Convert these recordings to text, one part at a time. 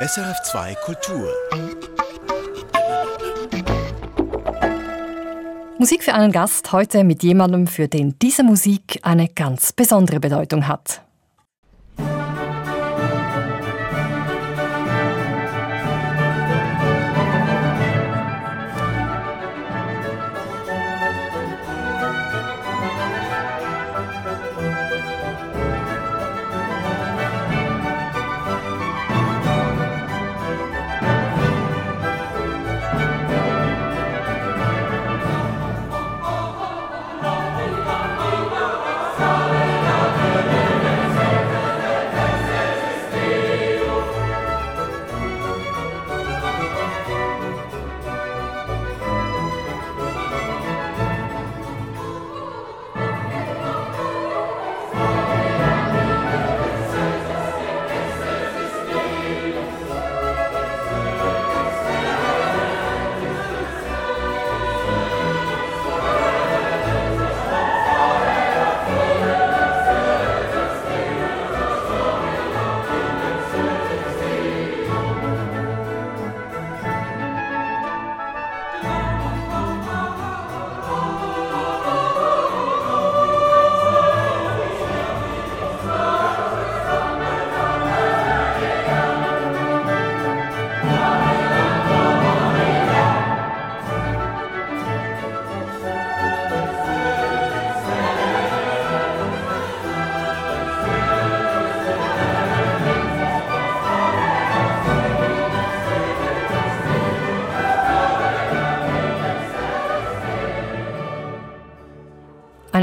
SRF2 Kultur. Musik für einen Gast heute mit jemandem, für den diese Musik eine ganz besondere Bedeutung hat.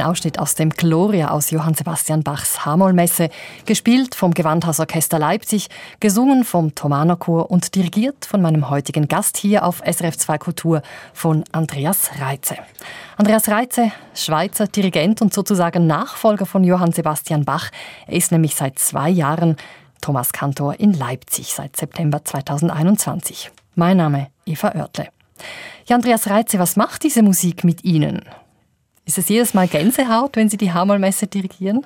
Ausschnitt aus dem Gloria aus Johann Sebastian Bachs Hamollmesse, gespielt vom Gewandhausorchester Leipzig, gesungen vom Thomanerchor und dirigiert von meinem heutigen Gast hier auf SRF 2 Kultur von Andreas Reitze. Andreas Reitze, Schweizer Dirigent und sozusagen Nachfolger von Johann Sebastian Bach. Er ist nämlich seit zwei Jahren Thomas Kantor in Leipzig seit September 2021. Mein Name Eva Oertle. Ja, Andreas Reitze, was macht diese Musik mit Ihnen? Ist es jedes Mal Gänsehaut, wenn Sie die Hamalmesse dirigieren?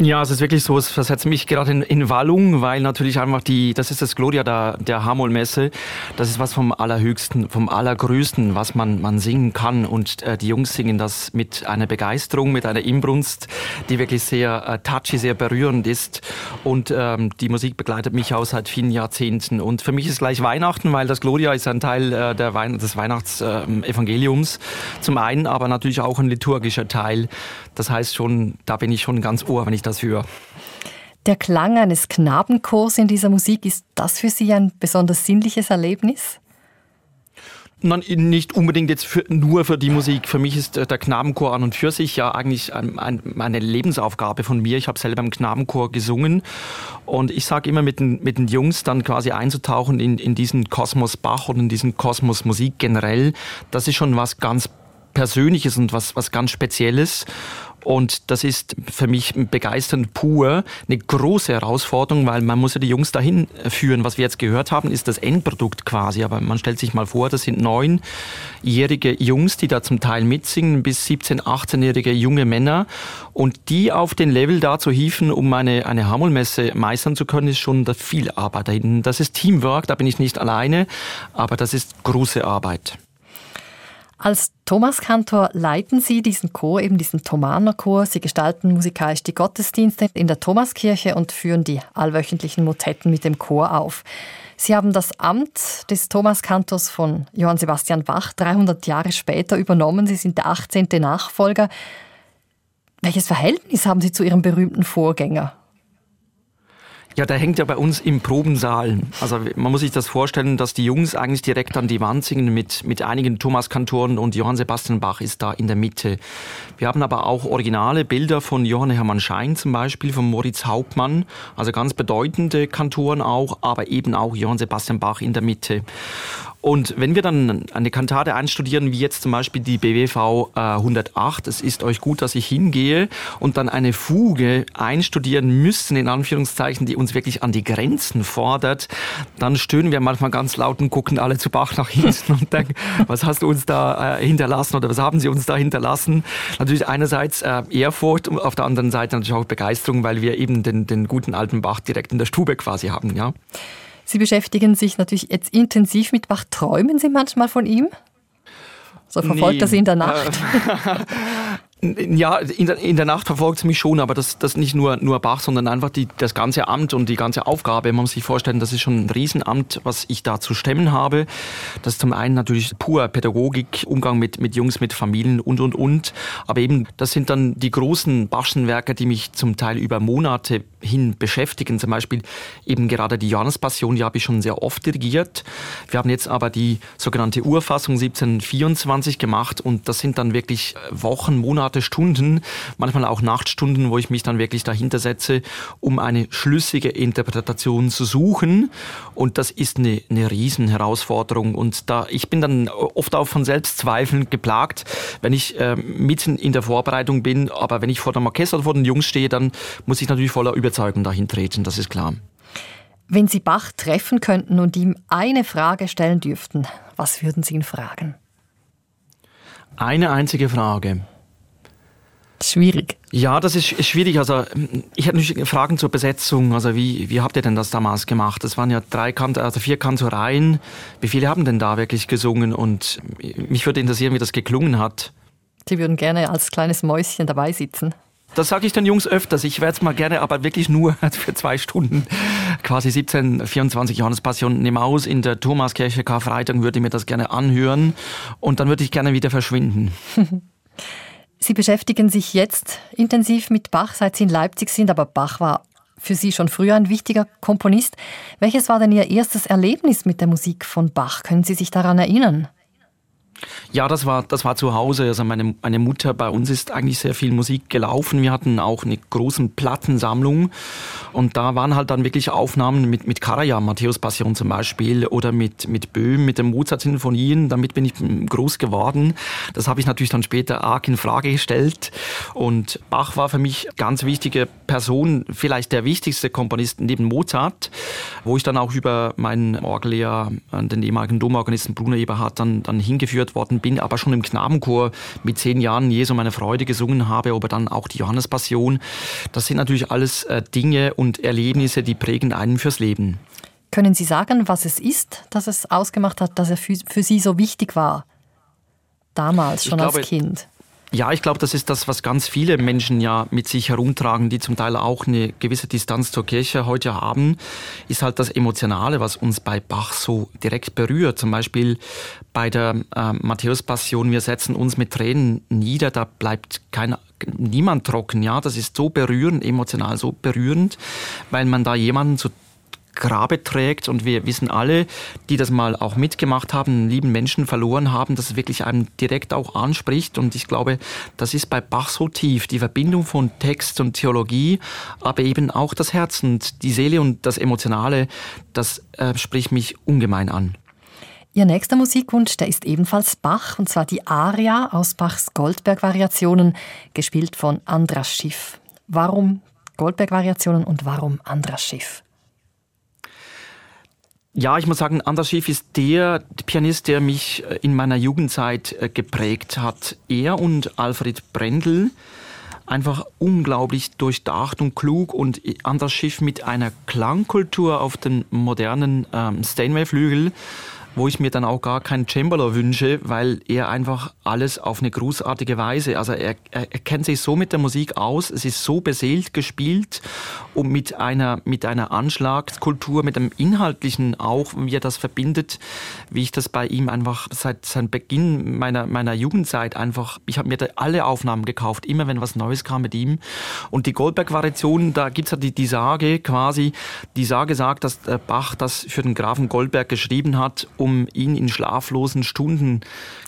Ja, es ist wirklich so, es versetzt mich gerade in, in Wallung, weil natürlich einfach die, das ist das Gloria der, der Hamol-Messe, das ist was vom Allerhöchsten, vom Allergrößten, was man, man singen kann. Und äh, die Jungs singen das mit einer Begeisterung, mit einer Inbrunst, die wirklich sehr äh, touchy, sehr berührend ist. Und ähm, die Musik begleitet mich auch seit vielen Jahrzehnten. Und für mich ist gleich Weihnachten, weil das Gloria ist ein Teil äh, der Wein des Weihnachtsevangeliums äh, zum einen, aber natürlich auch ein liturgischer Teil, das heißt schon, da bin ich schon ganz ohr, wenn ich das höre. Der Klang eines Knabenchors in dieser Musik, ist das für Sie ein besonders sinnliches Erlebnis? Nein, nicht unbedingt jetzt für, nur für die Musik. Für mich ist der Knabenchor an und für sich ja eigentlich ein, ein, eine Lebensaufgabe von mir. Ich habe selber im Knabenchor gesungen und ich sage immer mit den, mit den Jungs dann quasi einzutauchen in, in diesen Kosmos Bach und in diesen Kosmos Musik generell. Das ist schon was ganz Persönliches und was, was ganz Spezielles. Und das ist für mich begeisternd pur eine große Herausforderung, weil man muss ja die Jungs dahin führen. Was wir jetzt gehört haben, ist das Endprodukt quasi. Aber man stellt sich mal vor, das sind neunjährige Jungs, die da zum Teil mitsingen, bis 17, 18-jährige junge Männer. Und die auf den Level da zu hieven, um eine, eine Hammelmesse meistern zu können, ist schon viel Arbeit da hinten. Das ist Teamwork, da bin ich nicht alleine, aber das ist große Arbeit. Als Thomaskantor leiten Sie diesen Chor, eben diesen Thomanerchor. Sie gestalten musikalisch die Gottesdienste in der Thomaskirche und führen die allwöchentlichen Motetten mit dem Chor auf. Sie haben das Amt des Thomaskantors von Johann Sebastian Bach 300 Jahre später übernommen. Sie sind der 18. Nachfolger. Welches Verhältnis haben Sie zu Ihrem berühmten Vorgänger? Ja, der hängt ja bei uns im Probensaal. Also man muss sich das vorstellen, dass die Jungs eigentlich direkt an die Wand singen mit, mit einigen Thomas-Kantoren und Johann Sebastian Bach ist da in der Mitte. Wir haben aber auch originale Bilder von Johann Hermann Schein zum Beispiel, von Moritz Hauptmann, also ganz bedeutende Kantoren auch, aber eben auch Johann Sebastian Bach in der Mitte. Und wenn wir dann eine Kantate einstudieren, wie jetzt zum Beispiel die BWV äh, 108, es ist euch gut, dass ich hingehe, und dann eine Fuge einstudieren müssen, in Anführungszeichen, die uns wirklich an die Grenzen fordert, dann stöhnen wir manchmal ganz laut und gucken alle zu Bach nach hinten und denken, was hast du uns da äh, hinterlassen oder was haben sie uns da hinterlassen? Natürlich einerseits äh, Ehrfurcht und auf der anderen Seite natürlich auch Begeisterung, weil wir eben den, den guten alten Bach direkt in der Stube quasi haben, ja. Sie beschäftigen sich natürlich jetzt intensiv mit Bach. Träumen Sie manchmal von ihm? So verfolgt nee. er Sie in der Nacht? Ja, in der, in der Nacht verfolgt es mich schon, aber das, das nicht nur, nur Bach, sondern einfach die, das ganze Amt und die ganze Aufgabe. Man muss sich vorstellen, das ist schon ein Riesenamt, was ich da zu stemmen habe. Das ist zum einen natürlich pur Pädagogik, Umgang mit, mit Jungs, mit Familien und, und, und. Aber eben, das sind dann die großen Bachschen Werke, die mich zum Teil über Monate hin beschäftigen. Zum Beispiel eben gerade die Johannespassion, die habe ich schon sehr oft dirigiert. Wir haben jetzt aber die sogenannte Urfassung 1724 gemacht und das sind dann wirklich Wochen, Monate, Monate, Stunden, manchmal auch Nachtstunden, wo ich mich dann wirklich dahinter setze, um eine schlüssige Interpretation zu suchen. Und das ist eine, eine Riesenherausforderung. Und da, ich bin dann oft auch von Selbstzweifeln geplagt, wenn ich äh, mitten in der Vorbereitung bin. Aber wenn ich vor dem Orchester oder vor den Jungs stehe, dann muss ich natürlich voller Überzeugung dahin treten, das ist klar. Wenn Sie Bach treffen könnten und ihm eine Frage stellen dürften, was würden Sie ihn fragen? Eine einzige Frage. Schwierig. Ja, das ist schwierig. Also ich hätte natürlich Fragen zur Besetzung. Also wie, wie habt ihr denn das damals gemacht? Das waren ja drei Kant also vier Kantoreien. Wie viele haben denn da wirklich gesungen? Und mich würde interessieren, wie das geklungen hat. Sie würden gerne als kleines Mäuschen dabei sitzen. Das sage ich den Jungs öfters. Ich werde es mal gerne, aber wirklich nur für zwei Stunden, quasi 17, 24 Johannespassion Nemaus in der Thomaskirche Karfreitag würde ich mir das gerne anhören und dann würde ich gerne wieder verschwinden. Sie beschäftigen sich jetzt intensiv mit Bach, seit Sie in Leipzig sind, aber Bach war für Sie schon früher ein wichtiger Komponist. Welches war denn Ihr erstes Erlebnis mit der Musik von Bach? Können Sie sich daran erinnern? Ja, das war, das war zu Hause. Also meine, meine Mutter, bei uns ist eigentlich sehr viel Musik gelaufen. Wir hatten auch eine große Plattensammlung und da waren halt dann wirklich Aufnahmen mit, mit Karajan, Matthäus Passion zum Beispiel oder mit, mit Böhm, mit den Mozart-Sinfonien. Damit bin ich groß geworden. Das habe ich natürlich dann später arg in Frage gestellt und Bach war für mich ganz wichtige Person, vielleicht der wichtigste Komponist neben Mozart, wo ich dann auch über meinen Orgellehrer, den ehemaligen Domorganisten Bruno Eberhardt, dann, dann hingeführt eingeführt worden bin, aber schon im Knabenchor mit zehn Jahren Jesu meine Freude gesungen habe, aber dann auch die Johannespassion. Das sind natürlich alles äh, Dinge und Erlebnisse, die prägen einen fürs Leben. Können Sie sagen, was es ist, dass es ausgemacht hat, dass er für, für Sie so wichtig war? Damals, schon glaube, als Kind. Ja, ich glaube, das ist das, was ganz viele Menschen ja mit sich herumtragen, die zum Teil auch eine gewisse Distanz zur Kirche heute haben, ist halt das Emotionale, was uns bei Bach so direkt berührt. Zum Beispiel bei der äh, Matthäus-Passion, wir setzen uns mit Tränen nieder, da bleibt kein niemand trocken, ja, das ist so berührend, emotional so berührend, weil man da jemanden zu Grabe trägt. Und wir wissen alle, die das mal auch mitgemacht haben, lieben Menschen verloren haben, dass es wirklich einem direkt auch anspricht. Und ich glaube, das ist bei Bach so tief. Die Verbindung von Text und Theologie, aber eben auch das Herz und die Seele und das Emotionale, das äh, spricht mich ungemein an. Ihr nächster Musikwunsch, der ist ebenfalls Bach, und zwar die Aria aus Bachs Goldberg-Variationen, gespielt von Andras Schiff. Warum Goldberg-Variationen und warum Andras Schiff? Ja, ich muss sagen, Anders Schiff ist der Pianist, der mich äh, in meiner Jugendzeit äh, geprägt hat. Er und Alfred Brendel einfach unglaublich durchdacht und klug und Anders Schiff mit einer Klangkultur auf den modernen ähm, Steinway-Flügel wo ich mir dann auch gar keinen Cembalo wünsche, weil er einfach alles auf eine großartige Weise, also er, er, er kennt sich so mit der Musik aus, es ist so beseelt gespielt und mit einer, mit einer Anschlagskultur, mit einem Inhaltlichen auch, wie er das verbindet, wie ich das bei ihm einfach seit, seit Beginn meiner, meiner Jugendzeit einfach, ich habe mir da alle Aufnahmen gekauft, immer wenn was Neues kam mit ihm. Und die Goldberg-Variation, da gibt's ja die, die Sage quasi, die Sage sagt, dass Bach das für den Grafen Goldberg geschrieben hat, um um ihn in schlaflosen Stunden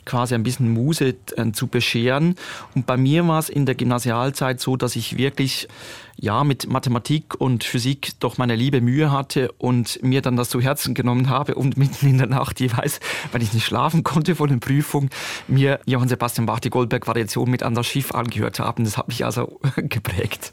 quasi ein bisschen Muse äh, zu bescheren. Und bei mir war es in der Gymnasialzeit so, dass ich wirklich ja mit Mathematik und Physik doch meine liebe Mühe hatte und mir dann das zu Herzen genommen habe und mitten in der Nacht jeweils, weil ich nicht schlafen konnte vor den Prüfungen, mir Johann Sebastian Bach die Goldberg-Variation mit Anders Schiff angehört haben. Das hat mich also geprägt.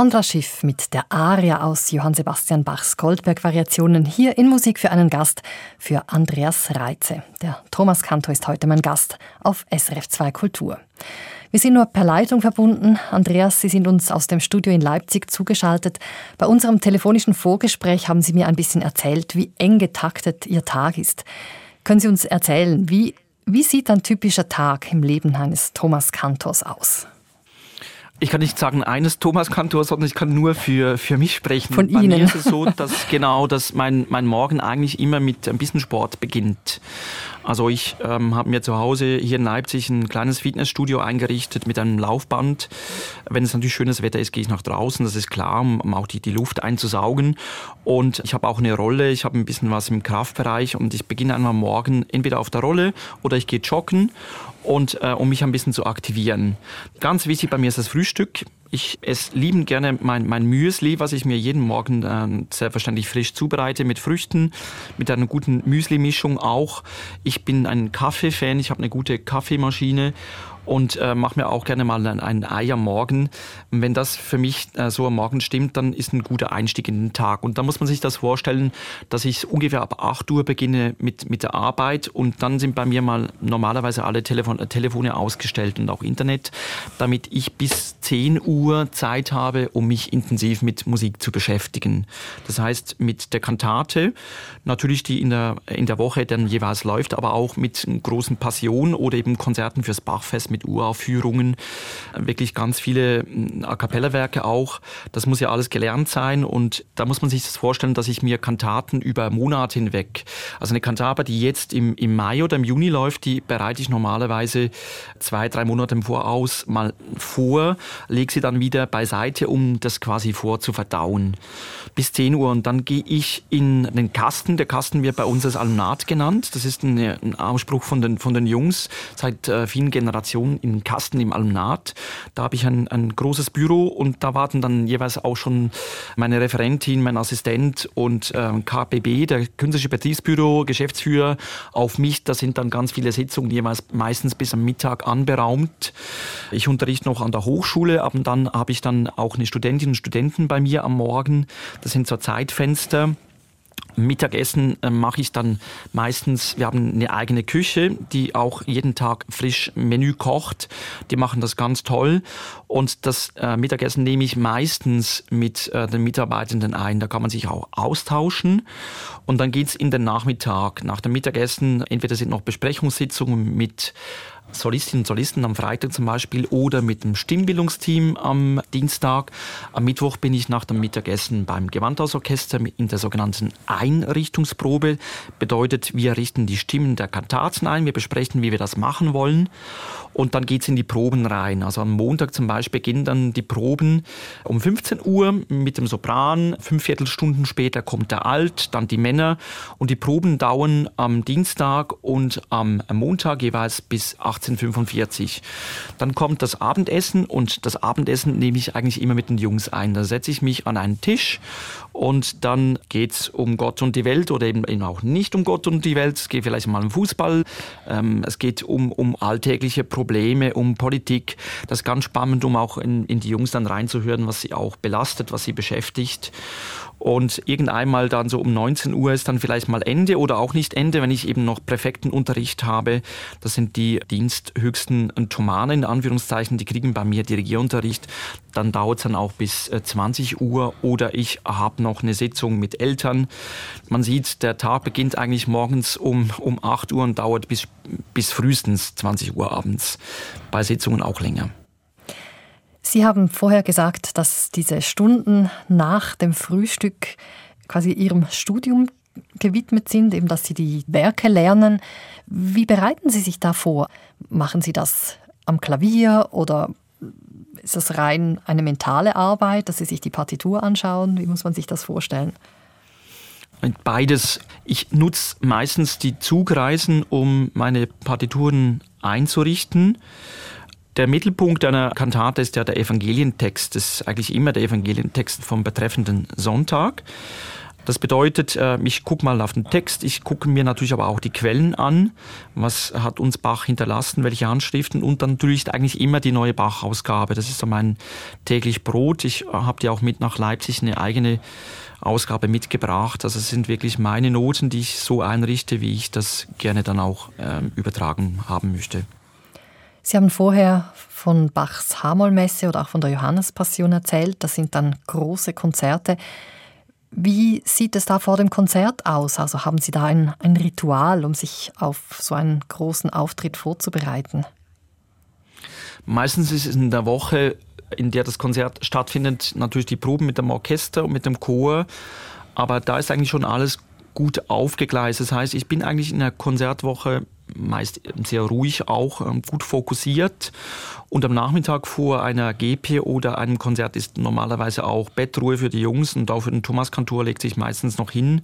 Andra Schiff mit der Aria aus Johann Sebastian Bachs Goldberg-Variationen hier in Musik für einen Gast für Andreas Reitze. Der Thomas Kantor ist heute mein Gast auf SRF 2 Kultur. Wir sind nur per Leitung verbunden. Andreas, Sie sind uns aus dem Studio in Leipzig zugeschaltet. Bei unserem telefonischen Vorgespräch haben Sie mir ein bisschen erzählt, wie eng getaktet Ihr Tag ist. Können Sie uns erzählen, wie, wie sieht ein typischer Tag im Leben eines Thomas Kantors aus? Ich kann nicht sagen eines Thomas Kantor, sondern ich kann nur für, für mich sprechen. Von Bei Ihnen. mir ist es so, dass genau, dass mein, mein Morgen eigentlich immer mit ein bisschen Sport beginnt. Also ich ähm, habe mir zu Hause hier in Leipzig ein kleines Fitnessstudio eingerichtet mit einem Laufband. Wenn es natürlich schönes Wetter ist, gehe ich nach draußen, das ist klar, um, um auch die, die Luft einzusaugen. Und ich habe auch eine Rolle, ich habe ein bisschen was im Kraftbereich und ich beginne einmal morgen entweder auf der Rolle oder ich gehe joggen und äh, um mich ein bisschen zu aktivieren. Ganz wichtig bei mir ist das Frühstück. Ich esse liebend gerne mein, mein Müsli, was ich mir jeden Morgen äh, selbstverständlich frisch zubereite mit Früchten, mit einer guten Müsli-Mischung auch. Ich bin ein Kaffee-Fan, ich habe eine gute Kaffeemaschine und äh, mache mir auch gerne mal ein, Ei am Morgen. Wenn das für mich äh, so am Morgen stimmt, dann ist ein guter Einstieg in den Tag. Und da muss man sich das vorstellen, dass ich ungefähr ab 8 Uhr beginne mit, mit der Arbeit und dann sind bei mir mal normalerweise alle Telefon, äh, Telefone ausgestellt und auch Internet, damit ich bis 10 Uhr Zeit habe, um mich intensiv mit Musik zu beschäftigen. Das heißt mit der Kantate, natürlich die in der, in der Woche dann jeweils läuft, aber auch mit großen Passion oder eben Konzerten fürs Bachfest mit Uraufführungen, wirklich ganz viele hm, A cappella-Werke auch. Das muss ja alles gelernt sein und da muss man sich das vorstellen, dass ich mir Kantaten über Monate hinweg, also eine Kantate, die jetzt im, im Mai oder im Juni läuft, die bereite ich normalerweise zwei, drei Monate im Voraus mal vor, lege sie dann wieder beiseite, um das quasi vorzuverdauen. Bis 10 Uhr und dann gehe ich in den Kasten. Der Kasten wird bei uns als Alumnat genannt. Das ist ein, ein Ausspruch von den, von den Jungs seit äh, vielen Generationen im Kasten im Alumnat. Da habe ich ein, ein großes Büro und da warten dann jeweils auch schon meine Referentin, mein Assistent und äh, KPB, der Künstlerische Betriebsbüro, Geschäftsführer, auf mich. Da sind dann ganz viele Sitzungen jeweils meistens bis am Mittag anberaumt. Ich unterrichte noch an der Hochschule, aber dann habe ich dann auch eine Studentin und Studenten bei mir am Morgen. Das sind so Zeitfenster. Mittagessen äh, mache ich dann meistens, wir haben eine eigene Küche, die auch jeden Tag frisch Menü kocht. Die machen das ganz toll. Und das äh, Mittagessen nehme ich meistens mit äh, den Mitarbeitenden ein. Da kann man sich auch austauschen. Und dann geht's in den Nachmittag. Nach dem Mittagessen, entweder sind noch Besprechungssitzungen mit Solistinnen und Solisten am Freitag zum Beispiel oder mit dem Stimmbildungsteam am Dienstag. Am Mittwoch bin ich nach dem Mittagessen beim Gewandhausorchester in der sogenannten Einrichtungsprobe. Bedeutet, wir richten die Stimmen der Kantaten ein, wir besprechen, wie wir das machen wollen. Und dann geht's in die Proben rein. Also am Montag zum Beispiel beginnen dann die Proben um 15 Uhr mit dem Sopran. Fünf Viertelstunden später kommt der Alt, dann die Männer. Und die Proben dauern am Dienstag und am Montag jeweils bis 18.45 Dann kommt das Abendessen und das Abendessen nehme ich eigentlich immer mit den Jungs ein. Da setze ich mich an einen Tisch und dann geht's um Gott und die Welt oder eben auch nicht um Gott und die Welt. Es geht vielleicht mal um Fußball. Ähm, es geht um, um alltägliche Probleme, um Politik. Das ist ganz spannend, um auch in, in die Jungs dann reinzuhören, was sie auch belastet, was sie beschäftigt. Und irgendeinmal dann so um 19 Uhr ist dann vielleicht mal Ende oder auch nicht Ende, wenn ich eben noch Präfektenunterricht habe. Das sind die diensthöchsten Thomanen, in Anführungszeichen, die kriegen bei mir Dirigierunterricht. Dann dauert es dann auch bis 20 äh, Uhr oder ich habe noch eine Sitzung mit Eltern. Man sieht, der Tag beginnt eigentlich morgens um, um 8 Uhr und dauert bis, bis frühestens 20 Uhr abends. Bei Sitzungen auch länger. Sie haben vorher gesagt, dass diese Stunden nach dem Frühstück quasi Ihrem Studium gewidmet sind, eben dass Sie die Werke lernen. Wie bereiten Sie sich da vor? Machen Sie das am Klavier oder Ist das rein eine mentale Arbeit, dass Sie sich die Partitur anschauen? Wie muss man sich das vorstellen? Beides. Ich nutze meistens die Zugreisen, um meine Partituren einzurichten. Der Mittelpunkt einer Kantate ist ja der Evangelientext. Das ist eigentlich immer der Evangelientext vom betreffenden Sonntag. Das bedeutet, äh, ich gucke mal auf den Text, ich gucke mir natürlich aber auch die Quellen an. Was hat uns Bach hinterlassen, welche Handschriften und dann natürlich eigentlich immer die neue Bach-Ausgabe. Das ist so mein täglich Brot. Ich habe dir auch mit nach Leipzig eine eigene Ausgabe mitgebracht. Also es sind wirklich meine Noten, die ich so einrichte, wie ich das gerne dann auch äh, übertragen haben möchte. Sie haben vorher von Bachs Hamollmesse oder auch von der Johannespassion erzählt. Das sind dann große Konzerte. Wie sieht es da vor dem Konzert aus? Also haben Sie da ein, ein Ritual, um sich auf so einen großen Auftritt vorzubereiten? Meistens ist es in der Woche, in der das Konzert stattfindet, natürlich die Proben mit dem Orchester und mit dem Chor. Aber da ist eigentlich schon alles gut aufgegleist. Das heißt, ich bin eigentlich in der Konzertwoche meist sehr ruhig auch, ähm, gut fokussiert. Und am Nachmittag vor einer GP oder einem Konzert ist normalerweise auch Bettruhe für die Jungs und auch für den Thomas Kantor legt sich meistens noch hin.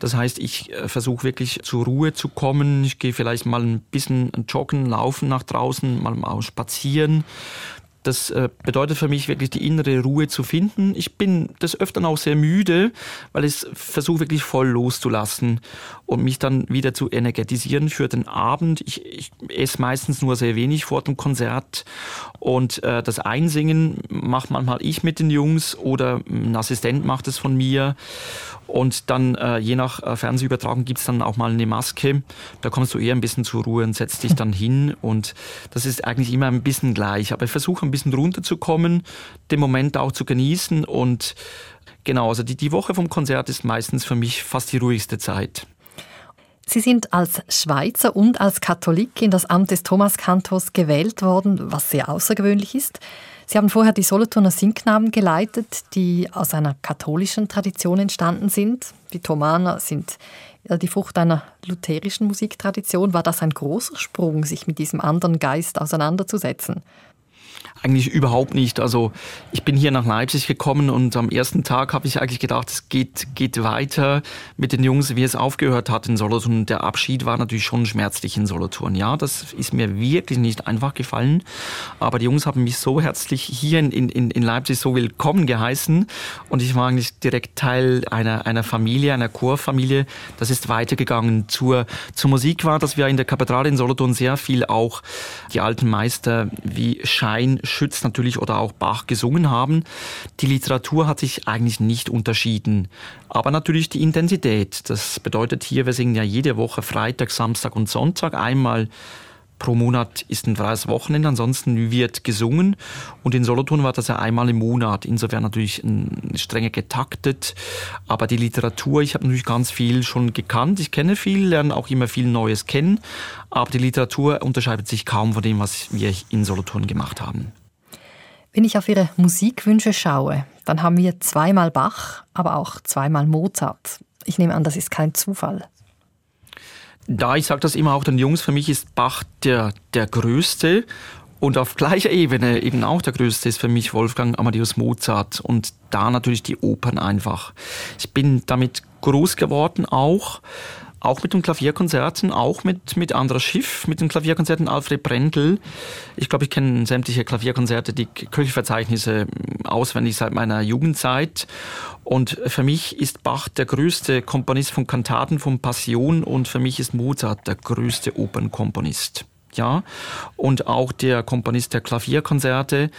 Das heißt, ich äh, versuche wirklich zur Ruhe zu kommen. Ich gehe vielleicht mal ein bisschen joggen, laufen nach draußen, mal spazieren. Das äh, bedeutet für mich wirklich die innere Ruhe zu finden. Ich bin des Öfteren auch sehr müde, weil ich versuche wirklich voll loszulassen und mich dann wieder zu energetisieren für den Abend. Ich, ich esse meistens nur sehr wenig vor dem Konzert und äh, das Einsingen macht manchmal ich mit den Jungs oder ein Assistent macht es von mir und dann äh, je nach äh, Fernsehübertragung gibt es dann auch mal eine Maske. Da kommst du eher ein bisschen zur Ruhe und setzt dich dann hin. Und das ist eigentlich immer ein bisschen gleich. Aber ich versuche ein bisschen runterzukommen, den Moment auch zu genießen. Und genau, also die, die Woche vom Konzert ist meistens für mich fast die ruhigste Zeit. Sie sind als Schweizer und als Katholik in das Amt des Thomaskantors gewählt worden, was sehr außergewöhnlich ist. Sie haben vorher die Solothurner Singknaben geleitet, die aus einer katholischen Tradition entstanden sind. Die Thomaner sind die Frucht einer lutherischen Musiktradition. War das ein großer Sprung, sich mit diesem anderen Geist auseinanderzusetzen? Eigentlich überhaupt nicht. Also ich bin hier nach Leipzig gekommen und am ersten Tag habe ich eigentlich gedacht, es geht, geht weiter mit den Jungs, wie es aufgehört hat in Solothurn. Der Abschied war natürlich schon schmerzlich in Solothurn. Ja, das ist mir wirklich nicht einfach gefallen. Aber die Jungs haben mich so herzlich hier in, in, in Leipzig so willkommen geheißen und ich war eigentlich direkt Teil einer, einer Familie, einer Chorfamilie. Das ist weitergegangen. Zur, zur Musik war, dass wir in der Kathedrale in Solothurn sehr viel auch die alten Meister wie Schein, Schütz natürlich oder auch Bach gesungen haben. Die Literatur hat sich eigentlich nicht unterschieden. Aber natürlich die Intensität. Das bedeutet hier, wir singen ja jede Woche Freitag, Samstag und Sonntag einmal pro Monat ist ein freies Wochenende, ansonsten wird gesungen. Und in Solothurn war das ja einmal im Monat. Insofern natürlich strenger getaktet. Aber die Literatur, ich habe natürlich ganz viel schon gekannt. Ich kenne viel, lerne auch immer viel Neues kennen. Aber die Literatur unterscheidet sich kaum von dem, was wir in Solothurn gemacht haben. Wenn ich auf Ihre Musikwünsche schaue, dann haben wir zweimal Bach, aber auch zweimal Mozart. Ich nehme an, das ist kein Zufall. Da, ich sage das immer auch den Jungs, für mich ist Bach der, der Größte und auf gleicher Ebene eben auch der Größte ist für mich Wolfgang Amadeus Mozart und da natürlich die Opern einfach. Ich bin damit groß geworden auch, auch mit den Klavierkonzerten, auch mit, mit Andras Schiff, mit den Klavierkonzerten Alfred Brendel. Ich glaube, ich kenne sämtliche Klavierkonzerte, die Kirchenverzeichnisse auswendig seit meiner Jugendzeit. Und für mich ist Bach der größte Komponist von Kantaten, von Passion und für mich ist Mozart der größte Opernkomponist. Ja, und auch der Komponist der Klavierkonzerte.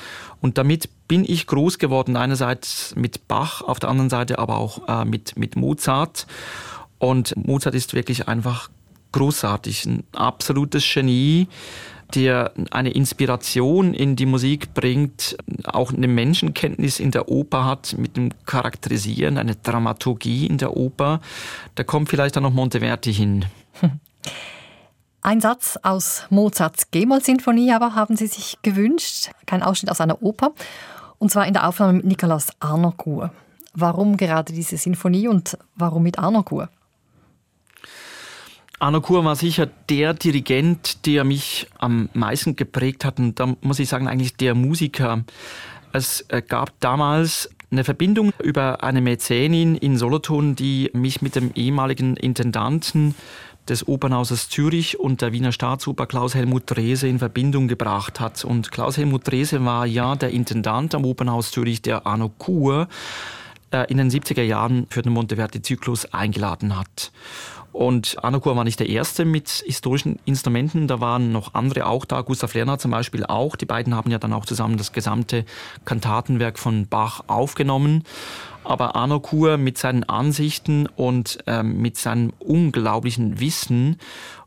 Und damit bin ich groß geworden, einerseits mit Bach, auf der anderen Seite aber auch äh, mit, mit Mozart. Und Mozart ist wirklich einfach großartig, ein absolutes Genie, der eine Inspiration in die Musik bringt, auch eine Menschenkenntnis in der Oper hat, mit dem Charakterisieren, eine Dramaturgie in der Oper. Da kommt vielleicht dann noch Monteverti hin. Ein Satz aus Mozarts G-Moll-Sinfonie aber haben Sie sich gewünscht, kein Ausschnitt aus einer Oper, und zwar in der Aufnahme mit Nikolaus Arnogur. Warum gerade diese Sinfonie und warum mit Arnogur? Arno Kur war sicher der Dirigent, der mich am meisten geprägt hat. Und da muss ich sagen, eigentlich der Musiker. Es äh, gab damals eine Verbindung über eine Mäzenin in Solothurn, die mich mit dem ehemaligen Intendanten des Opernhauses Zürich und der Wiener Staatsoper Klaus Helmut Drese in Verbindung gebracht hat. Und Klaus Helmut Drese war ja der Intendant am Opernhaus Zürich, der Arno Kur äh, in den 70er Jahren für den Monteverdi-Zyklus eingeladen hat. Und Arnokur war nicht der erste mit historischen Instrumenten, da waren noch andere auch da, Gustav Lerner zum Beispiel auch. Die beiden haben ja dann auch zusammen das gesamte Kantatenwerk von Bach aufgenommen. Aber Arnokur mit seinen Ansichten und ähm, mit seinem unglaublichen Wissen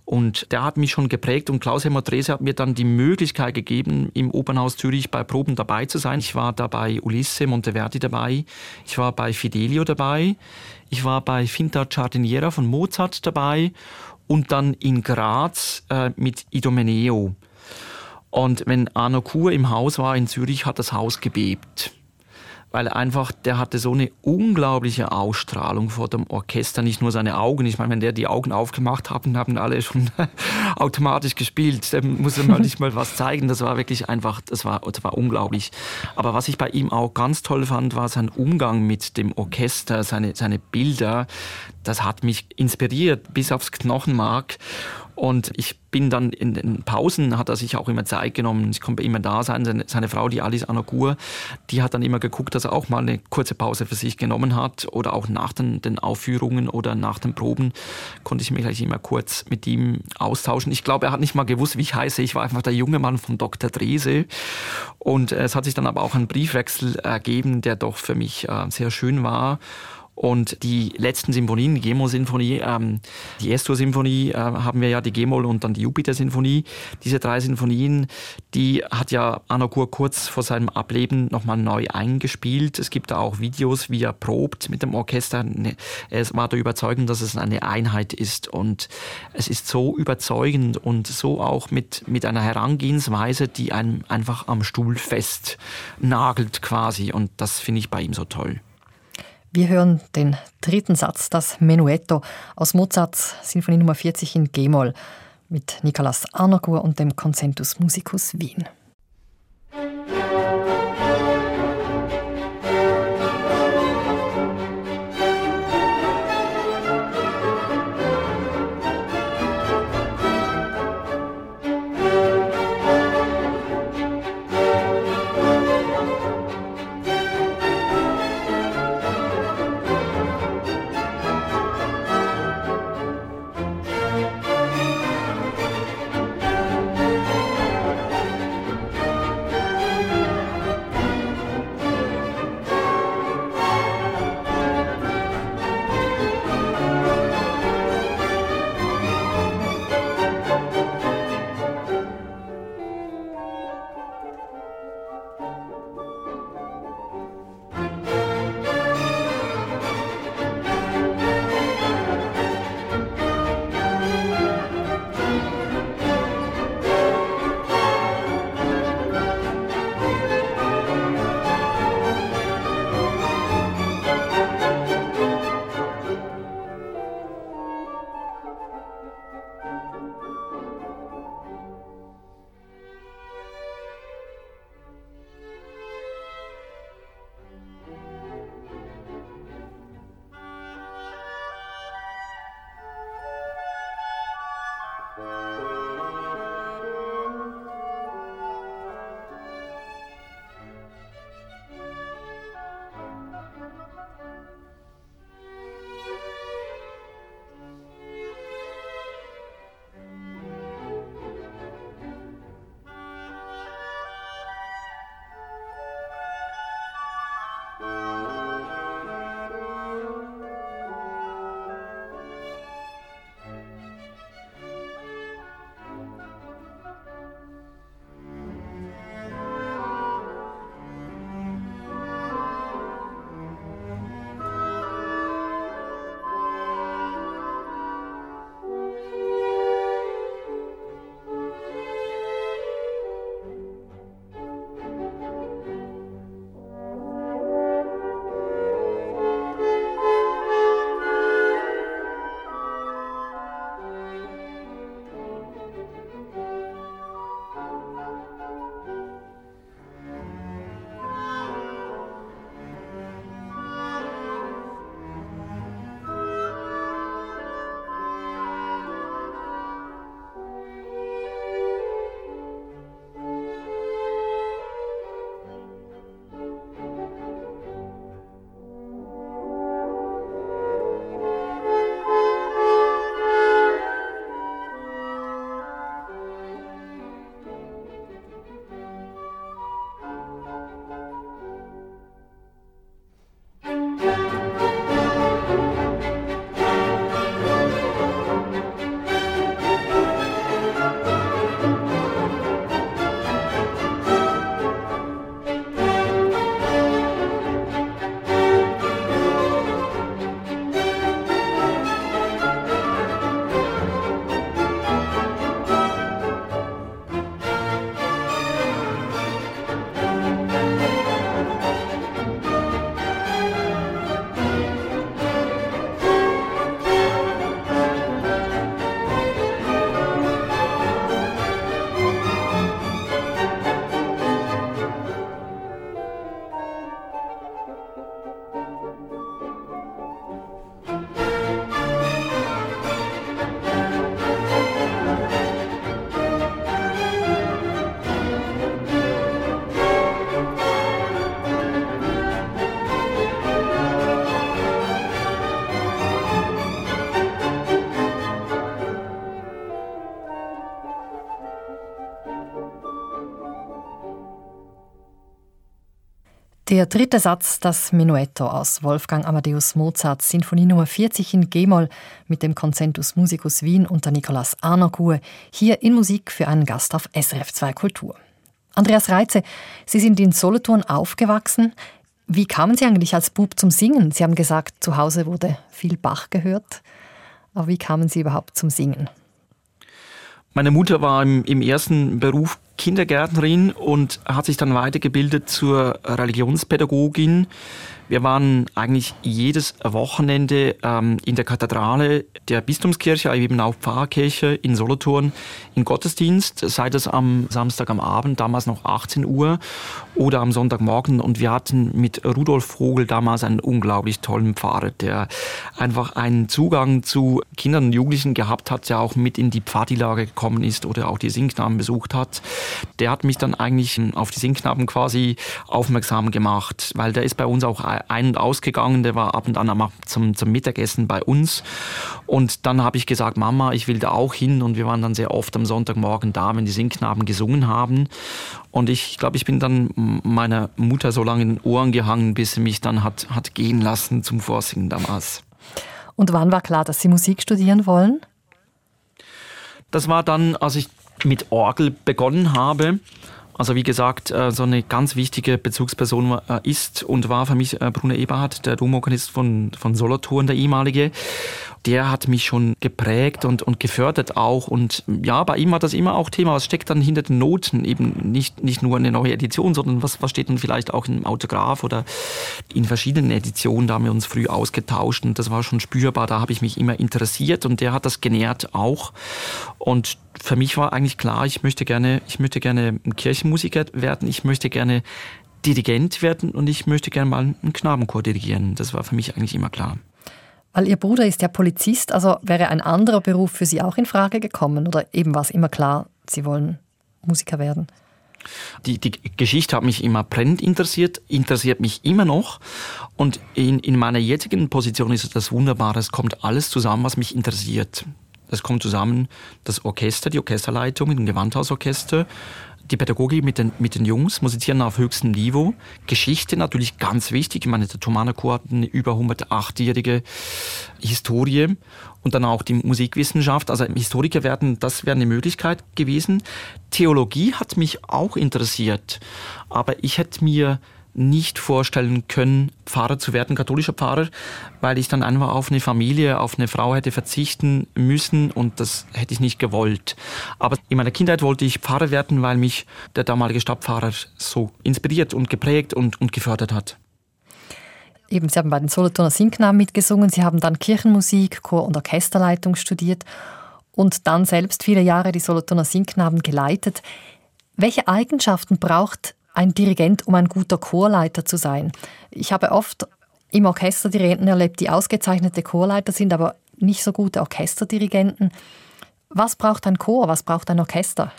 und der hat mich schon geprägt und Klaus Helmut Drese hat mir dann die Möglichkeit gegeben, im Opernhaus Zürich bei Proben dabei zu sein. Ich war da bei Ulisse Monteverdi dabei, ich war bei Fidelio dabei, ich war bei Finta Giardiniera von Mozart dabei und dann in Graz äh, mit Idomeneo. Und wenn Arno Kur im Haus war in Zürich, hat das Haus gebebt weil einfach der hatte so eine unglaubliche Ausstrahlung vor dem Orchester, nicht nur seine Augen. Ich meine, wenn der die Augen aufgemacht hat, haben alle schon automatisch gespielt. Der musste mal nicht mal was zeigen. Das war wirklich einfach, das war, das war unglaublich. Aber was ich bei ihm auch ganz toll fand, war sein Umgang mit dem Orchester, seine, seine Bilder. Das hat mich inspiriert bis aufs Knochenmark. Und ich bin dann in den Pausen, hat er sich auch immer Zeit genommen. Ich konnte immer da sein. Seine, seine Frau, die Alice Anagur, die hat dann immer geguckt, dass er auch mal eine kurze Pause für sich genommen hat. Oder auch nach den, den Aufführungen oder nach den Proben konnte ich mich gleich immer kurz mit ihm austauschen. Ich glaube, er hat nicht mal gewusst, wie ich heiße. Ich war einfach der junge Mann von Dr. Drese. Und es hat sich dann aber auch ein Briefwechsel ergeben, der doch für mich äh, sehr schön war. Und die letzten Symphonien, die G-Moll-Sinfonie, ähm, die S-Dur-Symphonie, äh, haben wir ja die G-Moll und dann die Jupiter-Sinfonie. Diese drei Sinfonien, die hat ja Anokur kurz vor seinem Ableben nochmal neu eingespielt. Es gibt da auch Videos, wie er probt mit dem Orchester. Ne, er war der Überzeugung, dass es eine Einheit ist. Und es ist so überzeugend und so auch mit, mit einer Herangehensweise, die einem einfach am Stuhl fest nagelt quasi. Und das finde ich bei ihm so toll. Wir hören den dritten Satz, das Menuetto aus Mozarts Sinfonie Nummer 40 in G-Moll mit Nikolaus Arnogur und dem Concentus Musicus Wien. Der dritte Satz, das Menuetto aus Wolfgang Amadeus Mozarts Sinfonie Nummer 40 in G-Moll mit dem Concentus Musicus Wien unter Nikolaus Arnokur, hier in Musik für einen Gast auf SRF 2 Kultur. Andreas Reitze, Sie sind in Solothurn aufgewachsen. Wie kamen Sie eigentlich als Bub zum Singen? Sie haben gesagt, zu Hause wurde viel Bach gehört. Aber wie kamen Sie überhaupt zum Singen? Meine Mutter war im, im ersten Beruf Kindergärtnerin und hat sich dann weitergebildet zur Religionspädagogin. Wir waren eigentlich jedes Wochenende ähm, in der Kathedrale der Bistumskirche, eben auch Pfarrkirche in Solothurn, in Gottesdienst, sei das am Samstag am Abend, damals noch 18 Uhr, oder am Sonntagmorgen. Und wir hatten mit Rudolf Vogel damals einen unglaublich tollen Pfarrer, der einfach einen Zugang zu Kindern und Jugendlichen gehabt hat, der auch mit in die Pfadilage gekommen ist oder auch die Singknaben besucht hat. Der hat mich dann eigentlich auf die Singknaben quasi aufmerksam gemacht, weil der ist bei uns auch ein- und ausgegangen, der war ab und an zum, zum Mittagessen bei uns. Und dann habe ich gesagt, Mama, ich will da auch hin. Und wir waren dann sehr oft am Sonntagmorgen da, wenn die Singknaben gesungen haben. Und ich glaube, ich bin dann meiner Mutter so lange in den Ohren gehangen, bis sie mich dann hat, hat gehen lassen zum Vorsingen damals. Und wann war klar, dass Sie Musik studieren wollen? Das war dann, als ich mit Orgel begonnen habe. Also wie gesagt, äh, so eine ganz wichtige Bezugsperson äh, ist und war für mich äh, Bruno Eberhardt, der Domorganist von, von Solothurn, der ehemalige der hat mich schon geprägt und, und gefördert auch. Und ja, bei ihm war das immer auch Thema, was steckt dann hinter den Noten? Eben nicht, nicht nur eine neue Edition, sondern was, was steht dann vielleicht auch im Autograph oder in verschiedenen Editionen. Da haben wir uns früh ausgetauscht und das war schon spürbar. Da habe ich mich immer interessiert und der hat das genährt auch. Und für mich war eigentlich klar, ich möchte gerne, ich möchte gerne Kirchenmusiker werden. Ich möchte gerne Dirigent werden und ich möchte gerne mal einen Knabenchor dirigieren. Das war für mich eigentlich immer klar. Weil Ihr Bruder ist ja Polizist, also wäre ein anderer Beruf für Sie auch in Frage gekommen? Oder eben war es immer klar, Sie wollen Musiker werden? Die, die Geschichte hat mich immer brennend interessiert, interessiert mich immer noch. Und in, in meiner jetzigen Position ist das Wunderbare, es kommt alles zusammen, was mich interessiert. Es kommt zusammen das Orchester, die Orchesterleitung, ein Gewandhausorchester, die Pädagogik mit den, mit den Jungs, Musizieren auf höchstem Niveau. Geschichte natürlich ganz wichtig. Ich meine, der Thomaner Chor hat eine über 108-jährige Historie. Und dann auch die Musikwissenschaft. Also Historiker werden, das wäre eine Möglichkeit gewesen. Theologie hat mich auch interessiert. Aber ich hätte mir nicht vorstellen können, Pfarrer zu werden, katholischer Pfarrer, weil ich dann einfach auf eine Familie, auf eine Frau hätte verzichten müssen und das hätte ich nicht gewollt. Aber in meiner Kindheit wollte ich Pfarrer werden, weil mich der damalige Stadtpfarrer so inspiriert und geprägt und, und gefördert hat. Eben, Sie haben bei den Solothurner Singknaben mitgesungen, Sie haben dann Kirchenmusik, Chor- und Orchesterleitung studiert und dann selbst viele Jahre die Solothurner Singknaben geleitet. Welche Eigenschaften braucht ein Dirigent, um ein guter Chorleiter zu sein. Ich habe oft im Orchester Dirigenten erlebt, die ausgezeichnete Chorleiter sind, aber nicht so gute Orchesterdirigenten. Was braucht ein Chor? Was braucht ein Orchester?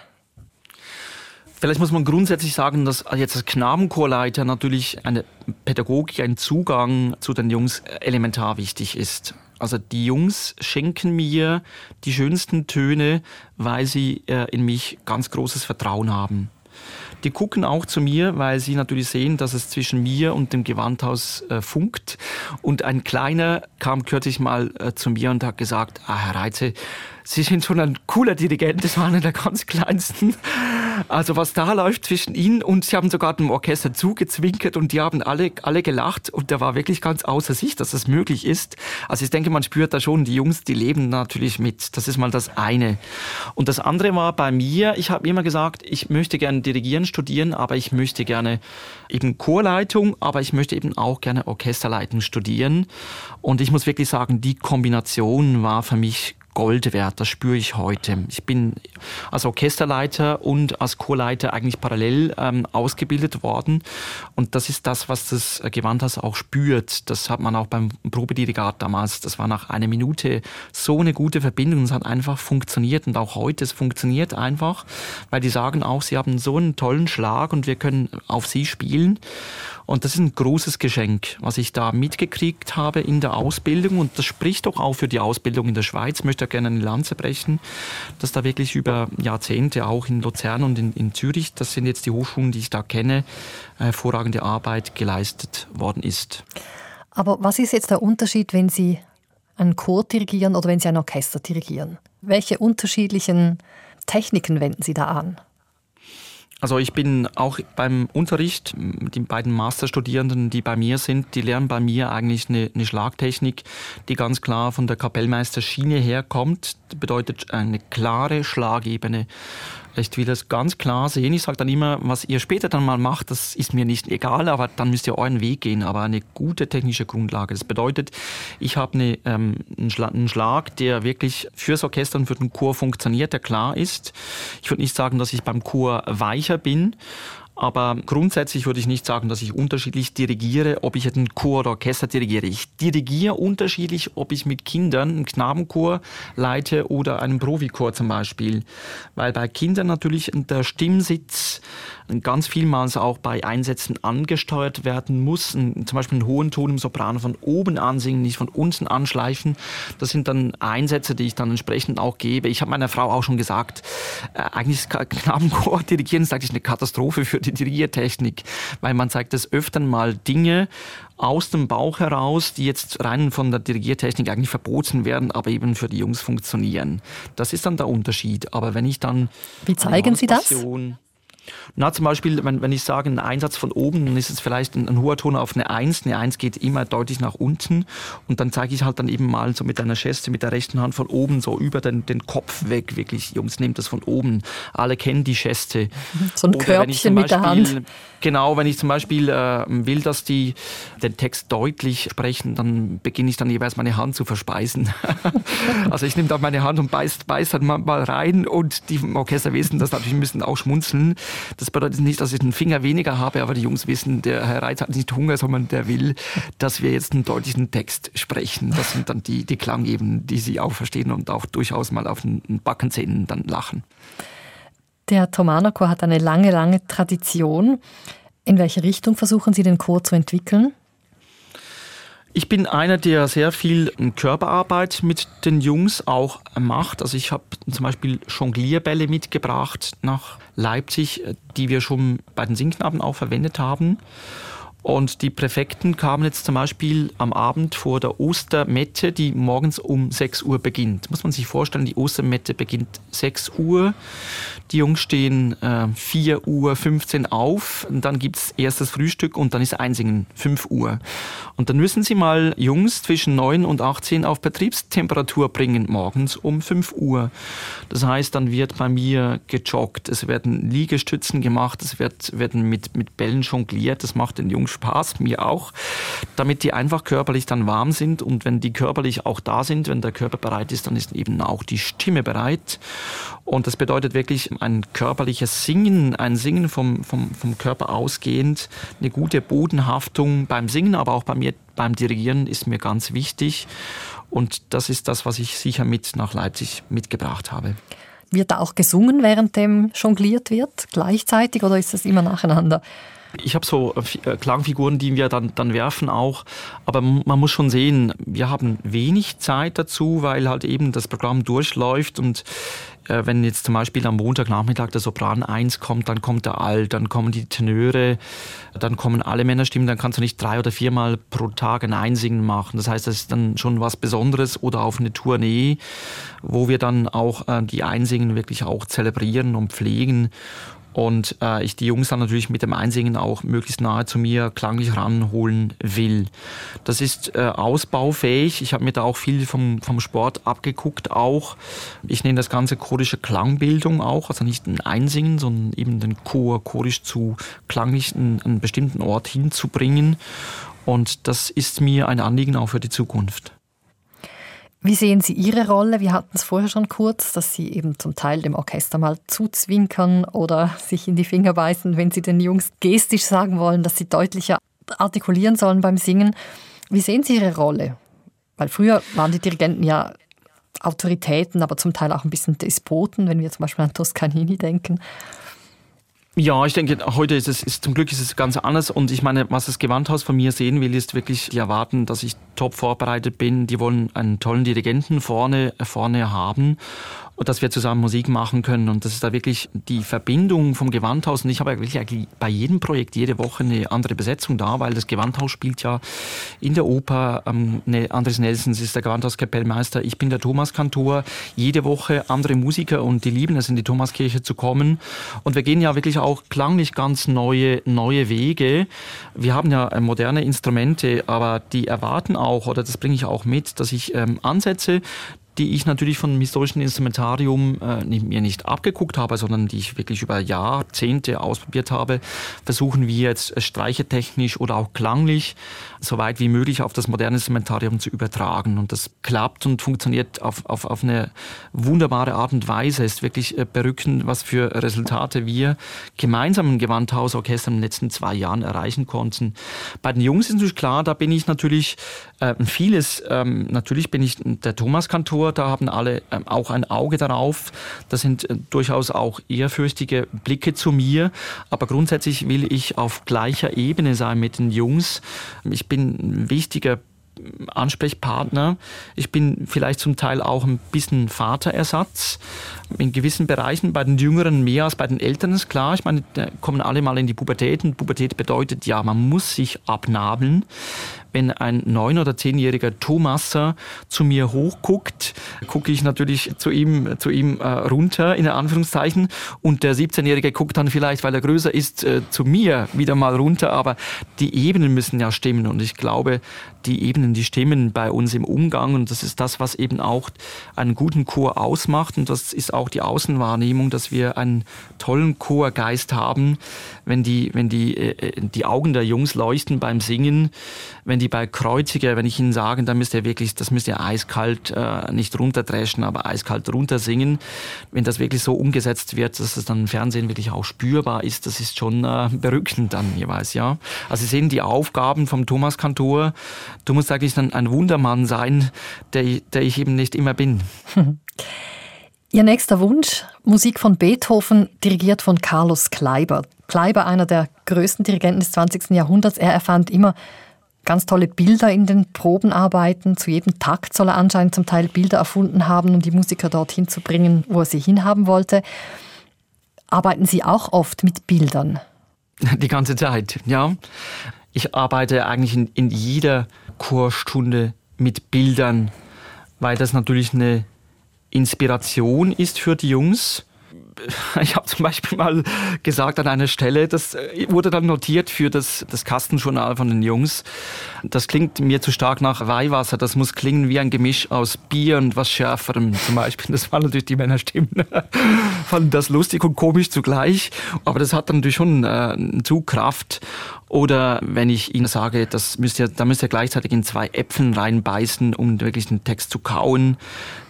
Vielleicht muss man grundsätzlich sagen, dass jetzt als Knabenchorleiter natürlich eine Pädagogik, ein Zugang zu den Jungs elementar wichtig ist. Also die Jungs schenken mir die schönsten Töne, weil sie äh, in mich ganz großes Vertrauen haben. Die gucken auch zu mir, weil sie natürlich sehen, dass es zwischen mir und dem Gewandhaus äh, funkt. Und ein Kleiner kam kürzlich mal äh, zu mir und hat gesagt, ah, Herr Reitze, Sie sind schon ein cooler Dirigent, das war einer der ganz kleinsten. Also was da läuft zwischen ihnen und sie haben sogar dem Orchester zugezwinkert und die haben alle, alle gelacht und der war wirklich ganz außer sich, dass das möglich ist. Also ich denke, man spürt da schon, die Jungs, die leben natürlich mit. Das ist mal das eine. Und das andere war bei mir, ich habe immer gesagt, ich möchte gerne dirigieren, studieren, aber ich möchte gerne eben Chorleitung, aber ich möchte eben auch gerne Orchesterleitung studieren. Und ich muss wirklich sagen, die Kombination war für mich Gold wert, das spüre ich heute. Ich bin als Orchesterleiter und als Chorleiter eigentlich parallel ähm, ausgebildet worden und das ist das, was das Gewandhaus auch spürt. Das hat man auch beim Probedirigat damals, das war nach einer Minute so eine gute Verbindung, es hat einfach funktioniert und auch heute, es funktioniert einfach, weil die sagen auch, sie haben so einen tollen Schlag und wir können auf sie spielen Und das ist ein großes Geschenk, was ich da mitgekriegt habe in der Ausbildung. Und das spricht doch auch für die Ausbildung in der Schweiz. Ich möchte gerne eine Lanze brechen, dass da wirklich über Jahrzehnte auch in Luzern und in, in Zürich, das sind jetzt die Hochschulen, die ich da kenne, hervorragende Arbeit geleistet worden ist. Aber was ist jetzt der Unterschied, wenn Sie einen Chor dirigieren oder wenn Sie ein Orchester dirigieren? Welche unterschiedlichen Techniken wenden Sie da an? Also ich bin auch beim Unterricht, die beiden Masterstudierenden, die bei mir sind, die lernen bei mir eigentlich eine, eine Schlagtechnik, die ganz klar von der Kapellmeisterschiene herkommt. Das bedeutet eine klare Schlagebene. Ich will das ganz klar sehen. Ich sage dann immer, was ihr später dann mal macht, das ist mir nicht egal, aber dann müsst ihr euren Weg gehen. Aber eine gute technische Grundlage. Das bedeutet, ich habe eine, ähm, einen Schlag, der wirklich fürs Orchester und für den Chor funktioniert, der klar ist. Ich würde nicht sagen, dass ich beim Chor weicher bin, aber grundsätzlich würde ich nicht sagen, dass ich unterschiedlich dirigiere, ob ich einen Chor oder Orchester dirigiere. Ich dirigiere unterschiedlich, ob ich mit Kindern einen Knabenchor leite oder einen Profichor zum Beispiel. Weil bei Kindern natürlich der Stimmsitz ganz vielmals auch bei Einsätzen angesteuert werden muss. Zum Beispiel einen hohen Ton im Sopran von oben ansingen, nicht von unten anschleifen. Das sind dann Einsätze, die ich dann entsprechend auch gebe. Ich habe meiner Frau auch schon gesagt, äh, eigentlich ist Knabenchor dirigieren ist eigentlich eine Katastrophe für die Dirigiertechnik, weil man zeigt es öfter mal Dinge aus dem Bauch heraus, die jetzt rein von der Dirigiertechnik eigentlich verboten werden, aber eben für die Jungs funktionieren. Das ist dann der Unterschied. Aber wenn ich dann... Wie zeigen Sie das? Na, zum Beispiel, wenn, wenn ich sage, ein Einsatz von oben, dann ist es vielleicht ein, ein, hoher Ton auf eine Eins. Eine Eins geht immer deutlich nach unten. Und dann zeige ich halt dann eben mal so mit einer Geste, mit der rechten Hand von oben so über den, den Kopf weg. Wirklich, Jungs, nehmt das von oben. Alle kennen die Geste. So ein Oder Körbchen mit der Hand. Genau, wenn ich zum Beispiel äh, will, dass die den Text deutlich sprechen, dann beginne ich dann jeweils meine Hand zu verspeisen. also ich nehme da meine Hand und beiß, beiß dann mal rein und die im Orchester wissen das natürlich, müssen auch schmunzeln. Das bedeutet nicht, dass ich einen Finger weniger habe, aber die Jungs wissen, der Herr Reitz hat nicht Hunger, sondern der will, dass wir jetzt einen deutlichen Text sprechen. Das sind dann die, die Klangeben, die sie auch verstehen und auch durchaus mal auf den Backenzähnen dann lachen. Der Thomanerchor hat eine lange, lange Tradition. In welche Richtung versuchen Sie den Chor zu entwickeln? Ich bin einer, der sehr viel Körperarbeit mit den Jungs auch macht. Also ich habe zum Beispiel Jonglierbälle mitgebracht nach Leipzig, die wir schon bei den Singknaben auch verwendet haben. Und die Präfekten kamen jetzt zum Beispiel am Abend vor der Ostermette, die morgens um 6 Uhr beginnt. Muss man sich vorstellen, die Ostermette beginnt 6 Uhr. Die Jungs stehen äh, 4 Uhr 15 auf. Dann gibt's erstes Frühstück und dann ist Einsingen 5 Uhr. Und dann müssen sie mal Jungs zwischen 9 und 18 auf Betriebstemperatur bringen, morgens um 5 Uhr. Das heißt, dann wird bei mir gejoggt, es werden Liegestützen gemacht, es wird, werden mit, mit Bällen jongliert, das macht den Jungs Spaß, mir auch, damit die einfach körperlich dann warm sind und wenn die körperlich auch da sind, wenn der Körper bereit ist, dann ist eben auch die Stimme bereit. Und das bedeutet wirklich ein körperliches Singen, ein Singen vom, vom, vom Körper ausgehend, eine gute Bodenhaftung beim Singen, aber auch bei mir beim Dirigieren ist mir ganz wichtig. Und das ist das, was ich sicher mit nach Leipzig mitgebracht habe. Wird da auch gesungen, während dem jongliert wird, gleichzeitig oder ist das immer nacheinander? Ich habe so äh, äh, Klangfiguren, die wir dann, dann werfen auch. Aber man muss schon sehen, wir haben wenig Zeit dazu, weil halt eben das Programm durchläuft und äh, wenn jetzt zum Beispiel am Montagnachmittag der Sopran 1 kommt, dann kommt der Alt, dann kommen die Tenöre, dann kommen alle Männerstimmen, dann kannst du nicht drei oder viermal pro Tag ein Einsingen machen. Das heißt, das ist dann schon was Besonderes oder auf eine Tournee, wo wir dann auch die Einsingen wirklich auch zelebrieren und pflegen und äh, ich die Jungs dann natürlich mit dem Einsingen auch möglichst nahe zu mir klanglich ranholen will. Das ist äh, ausbaufähig. Ich habe mir da auch viel vom, vom Sport abgeguckt auch. Ich nenne das Ganze chorische Klangbildung auch, also nicht ein Einsingen, sondern eben den Chor chorisch zu klanglich einen, einen bestimmten Ort hinzubringen. Und das ist mir ein Anliegen auch für die Zukunft. Wie sehen Sie Ihre Rolle? Wir hatten es vorher schon kurz, dass Sie eben zum Teil dem Orchester mal zuzwinkern oder sich in die Finger beißen, wenn Sie den Jungs gestisch sagen wollen, dass sie deutlicher artikulieren sollen beim Singen. Wie sehen Sie Ihre Rolle? Weil früher waren die Dirigenten ja Autoritäten, aber zum Teil auch ein bisschen Despoten, wenn wir zum Beispiel an Toscanini denken. Ja, ich denke, heute ist es ist, zum Glück ist es ganz anders. Und ich meine, was das Gewandhaus von mir sehen will, ist wirklich, die erwarten, dass ich top vorbereitet bin. Die wollen einen tollen Dirigenten vorne, vorne haben und dass wir zusammen Musik machen können. Und das ist da wirklich die Verbindung vom Gewandhaus. Und ich habe wirklich bei jedem Projekt jede Woche eine andere Besetzung da, weil das Gewandhaus spielt ja in der Oper. Ähm, ne, Andres Nelsons ist der Gewandhauskapellmeister. Ich bin der Thomaskantor. Jede Woche andere Musiker und die lieben es, in die Thomaskirche zu kommen. Und wir gehen ja wirklich auch klanglich ganz neue, neue Wege. Wir haben ja äh, moderne Instrumente, aber die erwarten auch, oder das bringe ich auch mit, dass ich ähm, Ansätze, die ich natürlich von dem historischen Instrumentarium äh, mir nicht abgeguckt habe, sondern die ich wirklich über Jahrzehnte ausprobiert habe, versuchen wir jetzt streichetechnisch oder auch klanglich so weit wie möglich auf das moderne Instrumentarium zu übertragen. Und das klappt und funktioniert auf, auf, auf eine wunderbare Art und Weise. Es ist wirklich äh, berückend, was für Resultate wir gemeinsam im Gewandhausorchester in den letzten zwei Jahren erreichen konnten. Bei den Jungs ist natürlich klar, da bin ich natürlich äh, vieles, ähm, natürlich bin ich der Thomas-Kantor, da haben alle ähm, auch ein Auge darauf. Das sind äh, durchaus auch ehrfürchtige Blicke zu mir. Aber grundsätzlich will ich auf gleicher Ebene sein mit den Jungs. Ich bin ein wichtiger Ansprechpartner. Ich bin vielleicht zum Teil auch ein bisschen Vaterersatz. In gewissen Bereichen bei den Jüngeren mehr als bei den Älteren ist klar. Ich meine, da kommen alle mal in die Pubertät und Pubertät bedeutet ja, man muss sich abnabeln wenn ein neun- oder zehnjähriger Thomaser zu mir hochguckt, gucke ich natürlich zu ihm, zu ihm äh, runter, in Anführungszeichen. Und der 17-Jährige guckt dann vielleicht, weil er größer ist, äh, zu mir wieder mal runter. Aber die Ebenen müssen ja stimmen. Und ich glaube, die Ebenen, die stimmen bei uns im Umgang. Und das ist das, was eben auch einen guten Chor ausmacht. Und das ist auch die Außenwahrnehmung, dass wir einen tollen Chorgeist haben, wenn die, wenn die, äh, die Augen der Jungs leuchten beim Singen, wenn die bei Kreuziger, wenn ich Ihnen sage, da müsst ihr wirklich, das müsst ihr eiskalt äh, nicht runterdreschen, aber eiskalt runtersingen. Wenn das wirklich so umgesetzt wird, dass es dann im Fernsehen wirklich auch spürbar ist, das ist schon äh, berückend dann jeweils, ja. Also Sie sehen die Aufgaben vom Thomas Kantor. Du musst eigentlich dann ein Wundermann sein, der, der ich eben nicht immer bin. Ihr nächster Wunsch, Musik von Beethoven, dirigiert von Carlos Kleiber. Kleiber, einer der größten Dirigenten des 20. Jahrhunderts, er erfand immer ganz tolle Bilder in den Probenarbeiten. Zu jedem Takt soll er anscheinend zum Teil Bilder erfunden haben, um die Musiker dorthin zu bringen, wo er sie hinhaben wollte. Arbeiten Sie auch oft mit Bildern? Die ganze Zeit, ja. Ich arbeite eigentlich in, in jeder Chorstunde mit Bildern, weil das natürlich eine Inspiration ist für die Jungs ich habe zum Beispiel mal gesagt an einer Stelle, das äh, wurde dann notiert für das, das Kastenjournal von den Jungs. Das klingt mir zu stark nach Weihwasser. Das muss klingen wie ein Gemisch aus Bier und was Schärferem zum Beispiel. Das waren natürlich die Männerstimmen. Fanden das lustig und komisch zugleich. Aber das hat dann natürlich schon äh, Zugkraft. Oder wenn ich Ihnen sage, das müsst ihr, da müsst ihr gleichzeitig in zwei Äpfeln reinbeißen, um wirklich den Text zu kauen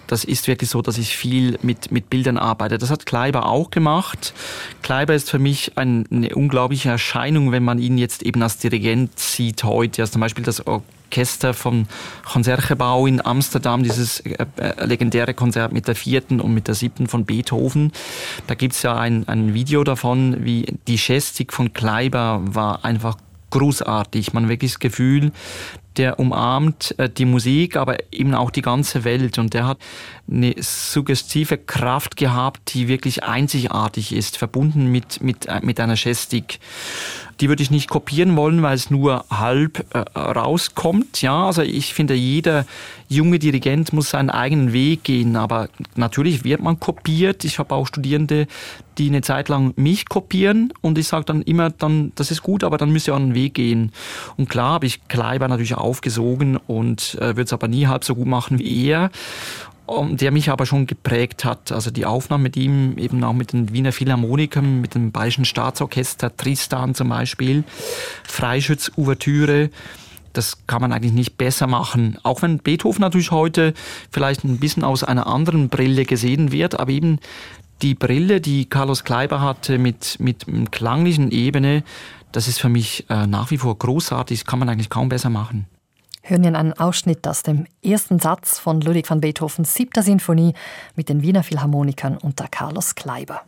das ist wirklich so, dass ich viel mit, mit Bildern arbeite. Das hat Kleiber auch gemacht. Kleiber ist für mich ein, eine unglaubliche Erscheinung, wenn man ihn jetzt eben als Dirigent sieht heute. Also zum Beispiel das Orchester vom Concertgebouw in Amsterdam, dieses äh, äh, legendäre Konzert mit der vierten und mit der siebten von Beethoven. Da gibt's ja ein, ein Video davon, wie die Gestik von Kleiber war einfach großartig. Man wirklich das Gefühl, der umarmt äh, die Musik, aber eben auch die ganze Welt. Und der hat eine suggestive Kraft gehabt, die wirklich einzigartig ist, verbunden mit, mit, äh, mit einer Gestik. Die würde ich nicht kopieren wollen, weil es nur halb äh, rauskommt. Ja, also ich finde, jeder junge Dirigent muss seinen eigenen Weg gehen. Aber natürlich wird man kopiert. Ich habe auch Studierende, die eine Zeit lang mich kopieren und ich sage dann immer, dann das ist gut, aber dann müsst ihr auch einen Weg gehen. Und klar habe ich Kleiber natürlich aufgesogen und äh, würde es aber nie halb so gut machen wie er der mich aber schon geprägt hat. Also die Aufnahme mit ihm, eben auch mit den Wiener Philharmonikern, mit dem Bayerischen Staatsorchester, Tristan zum Beispiel, Freischütz-Ouvertüre, das kann man eigentlich nicht besser machen. Auch wenn Beethoven natürlich heute vielleicht ein bisschen aus einer anderen Brille gesehen wird, aber eben die Brille, die Carlos Kleiber hatte mit, mit klanglichen Ebene, das ist für mich äh, nach wie vor großartig, das kann man eigentlich kaum besser machen hören wir einen Ausschnitt aus dem ersten Satz von Ludwig van Beethovens siebter Sinfonie mit den Wiener Philharmonikern unter Carlos Kleiber.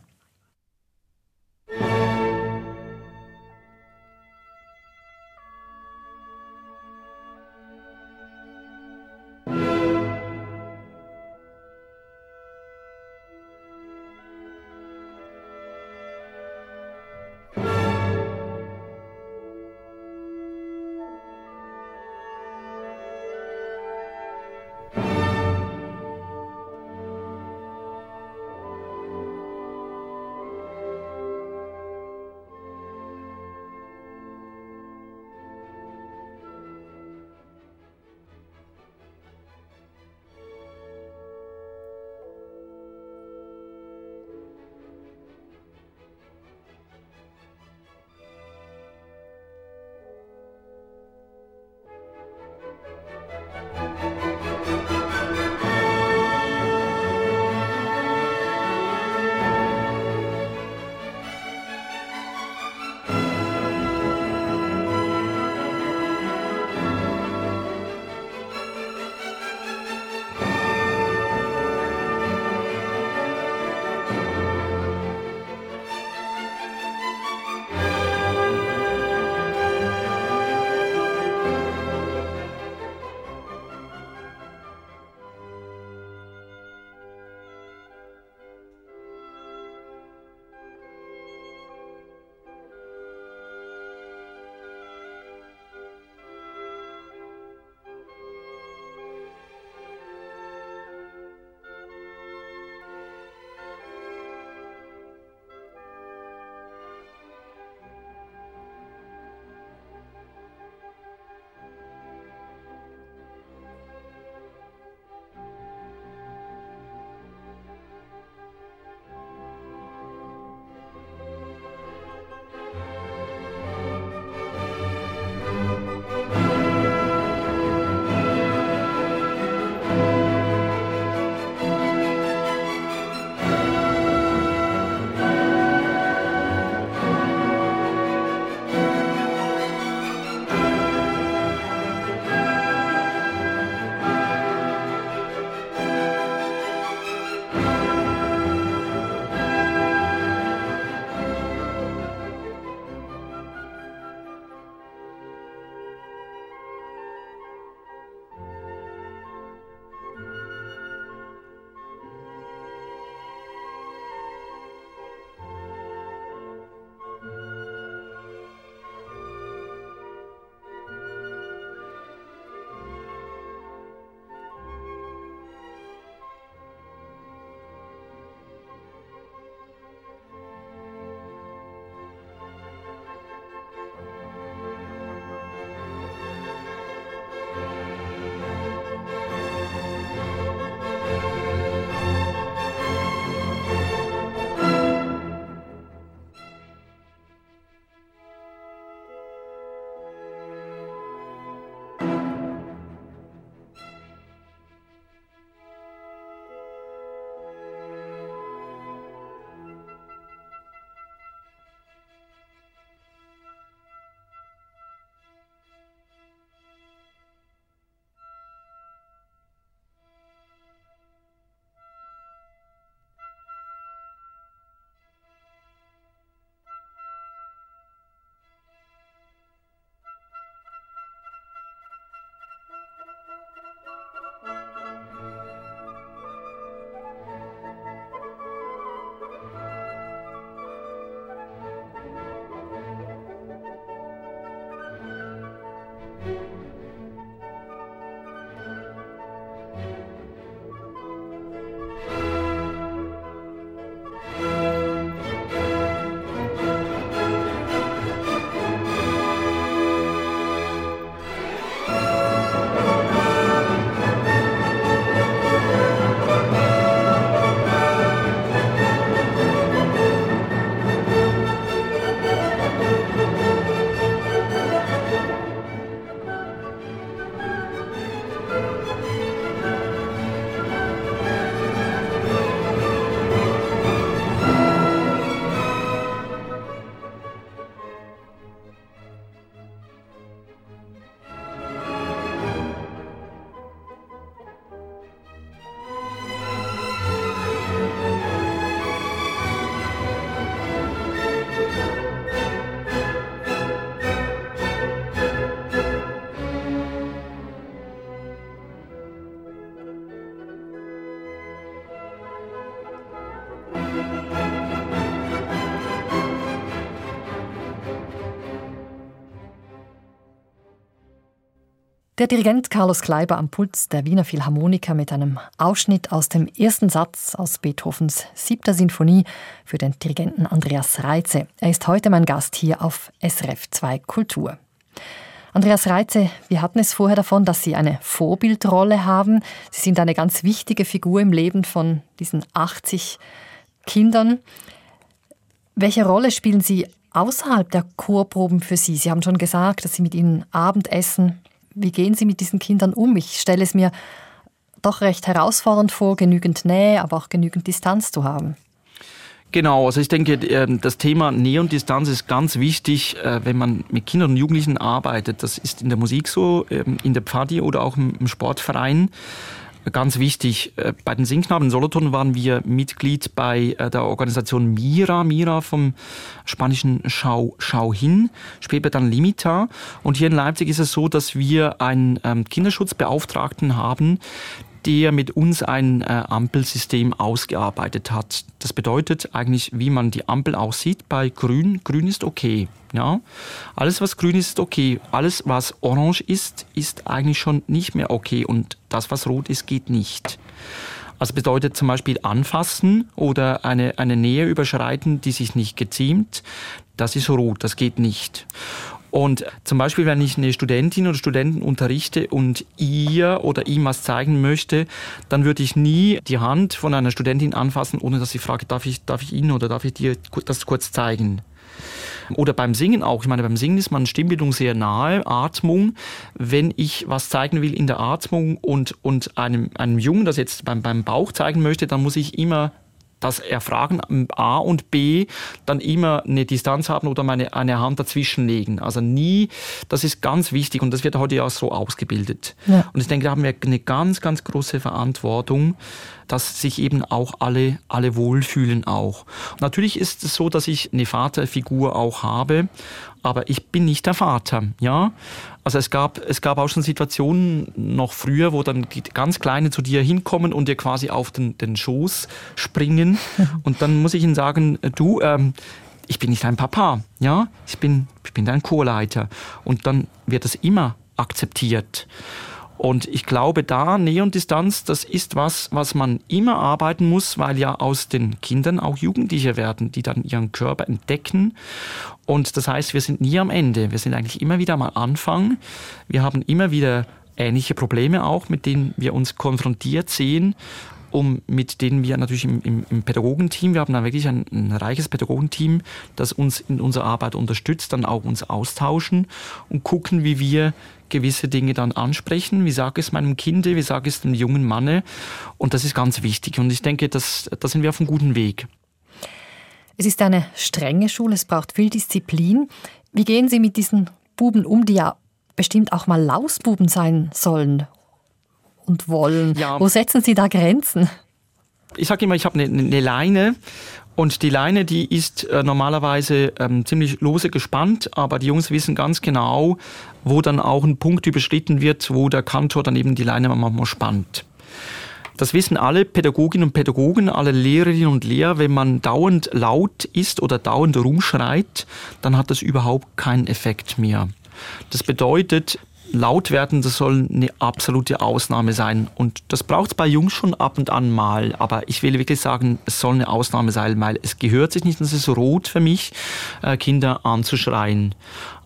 Der Dirigent Carlos Kleiber am Puls der Wiener Philharmoniker mit einem Ausschnitt aus dem ersten Satz aus Beethovens siebter Sinfonie für den Dirigenten Andreas Reitze. Er ist heute mein Gast hier auf SRF 2 Kultur. Andreas Reitze, wir hatten es vorher davon, dass Sie eine Vorbildrolle haben. Sie sind eine ganz wichtige Figur im Leben von diesen 80 Kindern. Welche Rolle spielen Sie außerhalb der Chorproben für Sie? Sie haben schon gesagt, dass Sie mit ihnen Abendessen wie gehen Sie mit diesen Kindern um? Ich stelle es mir doch recht herausfordernd vor, genügend Nähe, aber auch genügend Distanz zu haben. Genau, also ich denke, ähm, das Thema Nähe und Distanz ist ganz wichtig, äh, wenn man mit Kindern und Jugendlichen arbeitet. Das ist in der Musik so, ähm, in der Pfadi oder auch im Sportverein ganz wichtig, äh, bei den Singknaben in Solothurn waren wir Mitglied bei äh, der Organisation Mira, Mira vom spanischen Schau, Schau hin, später dann Limita. Und hier in Leipzig ist es so, dass wir einen ähm, Kinderschutzbeauftragten haben, der mit uns ein äh, Ampelsystem ausgearbeitet hat. Das bedeutet eigentlich, wie man die Ampel aussieht. Bei Grün, Grün ist okay. Ja, alles was grün ist, ist okay. Alles was orange ist, ist eigentlich schon nicht mehr okay. Und das was rot ist, geht nicht. Also bedeutet zum Beispiel anfassen oder eine, eine Nähe überschreiten, die sich nicht geziemt. Das ist rot, das geht nicht. Und zum Beispiel, wenn ich eine Studentin oder Studenten unterrichte und ihr oder ihm was zeigen möchte, dann würde ich nie die Hand von einer Studentin anfassen, ohne dass sie fragt, darf ich, darf ich Ihnen oder darf ich dir das kurz zeigen? Oder beim Singen auch. Ich meine, beim Singen ist man Stimmbildung sehr nahe, Atmung. Wenn ich was zeigen will in der Atmung und, und einem, einem Jungen das jetzt beim, beim Bauch zeigen möchte, dann muss ich immer das Erfragen A und B dann immer eine Distanz haben oder meine, eine Hand dazwischen legen. Also nie, das ist ganz wichtig und das wird heute ja so ausgebildet. Ja. Und ich denke, da haben wir eine ganz, ganz große Verantwortung, dass sich eben auch alle, alle wohlfühlen auch. Und natürlich ist es so, dass ich eine Vaterfigur auch habe, aber ich bin nicht der Vater, ja. Also es gab, es gab auch schon Situationen noch früher, wo dann die ganz Kleinen zu dir hinkommen und dir quasi auf den, den Schoß springen. Und dann muss ich ihnen sagen, du, ähm, ich bin nicht dein Papa, ja, ich bin, ich bin dein Chorleiter. Und dann wird das immer akzeptiert. Und ich glaube, da Nähe und Distanz, das ist was, was man immer arbeiten muss, weil ja aus den Kindern auch Jugendliche werden, die dann ihren Körper entdecken. Und das heißt, wir sind nie am Ende. Wir sind eigentlich immer wieder am Anfang. Wir haben immer wieder ähnliche Probleme auch, mit denen wir uns konfrontiert sehen um mit denen wir natürlich im, im, im Pädagogenteam, wir haben da wirklich ein, ein, reiches Pädagogenteam, das uns in unserer Arbeit unterstützt, dann auch uns austauschen und gucken, wie wir gewisse Dinge dann ansprechen. Wie sage ich es meinem Kind, wie sage ich es dem jungen Manne? Und das ist ganz wichtig. Und ich denke, das, da sind wir auf einem guten Weg. Es ist eine strenge Schule, es braucht viel Disziplin. Wie gehen Sie mit diesen Buben um, die ja bestimmt auch mal Lausbuben sein sollen und wollen? Ja. Wo setzen Sie da Grenzen? Ich sage immer, ich habe eine, eine Leine und die Leine, die ist äh, normalerweise ähm, ziemlich lose gespannt, aber die Jungs wissen ganz genau, wo dann auch ein Punkt überschritten wird, wo der Kantor dann eben die Leine manchmal spannt. Das wissen alle Pädagoginnen und Pädagogen, alle Lehrerinnen und Lehrer, wenn man dauernd laut ist oder dauernd rumschreit, dann hat das überhaupt keinen Effekt mehr. Das bedeutet, laut werden, das soll eine absolute Ausnahme sein. Und das braucht es bei Jungs schon ab und an mal. Aber ich will wirklich sagen, es soll eine Ausnahme sein, weil es gehört sich nicht, das ist rot für mich, äh, Kinder anzuschreien.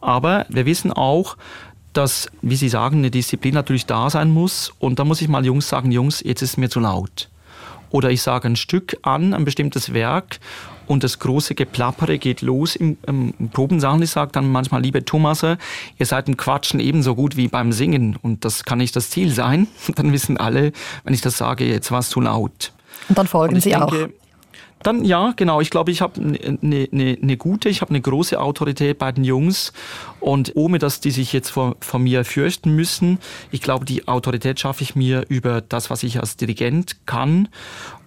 Aber wir wissen auch, dass, wie Sie sagen, eine Disziplin natürlich da sein muss. Und da muss ich mal Jungs sagen, Jungs, jetzt ist es mir zu laut. Oder ich sage ein Stück an, ein bestimmtes Werk und das große Geplappere geht los im, im Probensaal. Ich sage dann manchmal, liebe Thomas, ihr seid im Quatschen ebenso gut wie beim Singen und das kann nicht das Ziel sein. Dann wissen alle, wenn ich das sage, jetzt war es zu laut. Und dann folgen und Sie denke, auch. Dann ja, genau. Ich glaube, ich habe eine ne, ne, gute, ich habe eine große Autorität bei den Jungs und ohne dass die sich jetzt vor, vor mir fürchten müssen. Ich glaube, die Autorität schaffe ich mir über das, was ich als Dirigent kann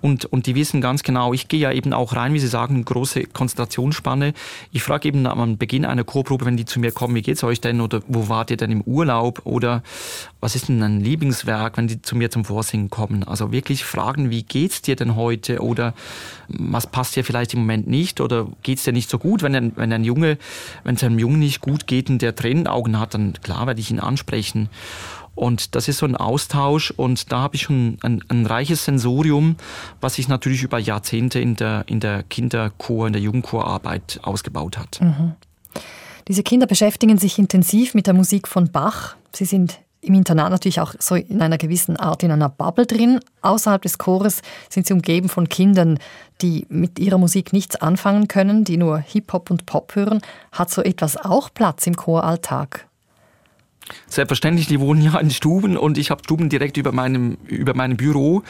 und, und die wissen ganz genau, ich gehe ja eben auch rein, wie Sie sagen, große Konzentrationsspanne. Ich frage eben am Beginn einer Chorprobe, wenn die zu mir kommen, wie geht's euch denn oder wo wart ihr denn im Urlaub oder was ist denn ein Lieblingswerk, wenn die zu mir zum Vorsingen kommen? Also wirklich fragen, wie geht's dir denn heute oder was passt dir vielleicht im Moment nicht oder geht es dir nicht so gut? Wenn wenn ein Junge, wenn es einem Jungen nicht gut geht und der Tränenaugen hat, dann klar werde ich ihn ansprechen. Und das ist so ein Austausch und da habe ich schon ein, ein, reiches Sensorium, was sich natürlich über Jahrzehnte in der, in der Kinderchor, in der Jugendchorarbeit ausgebaut hat. Mhm. Diese Kinder beschäftigen sich intensiv mit der Musik von Bach. Sie sind im Internat natürlich auch so in einer gewissen Art in einer Bubble drin. Außerhalb des Chores sind sie umgeben von Kindern, die mit ihrer Musik nichts anfangen können, die nur Hip-Hop und Pop hören. Hat so etwas auch Platz im Choralltag? Selbstverständlich, die wohnen ja in Stuben und ich habe Stuben direkt über meinem, über meinem Büro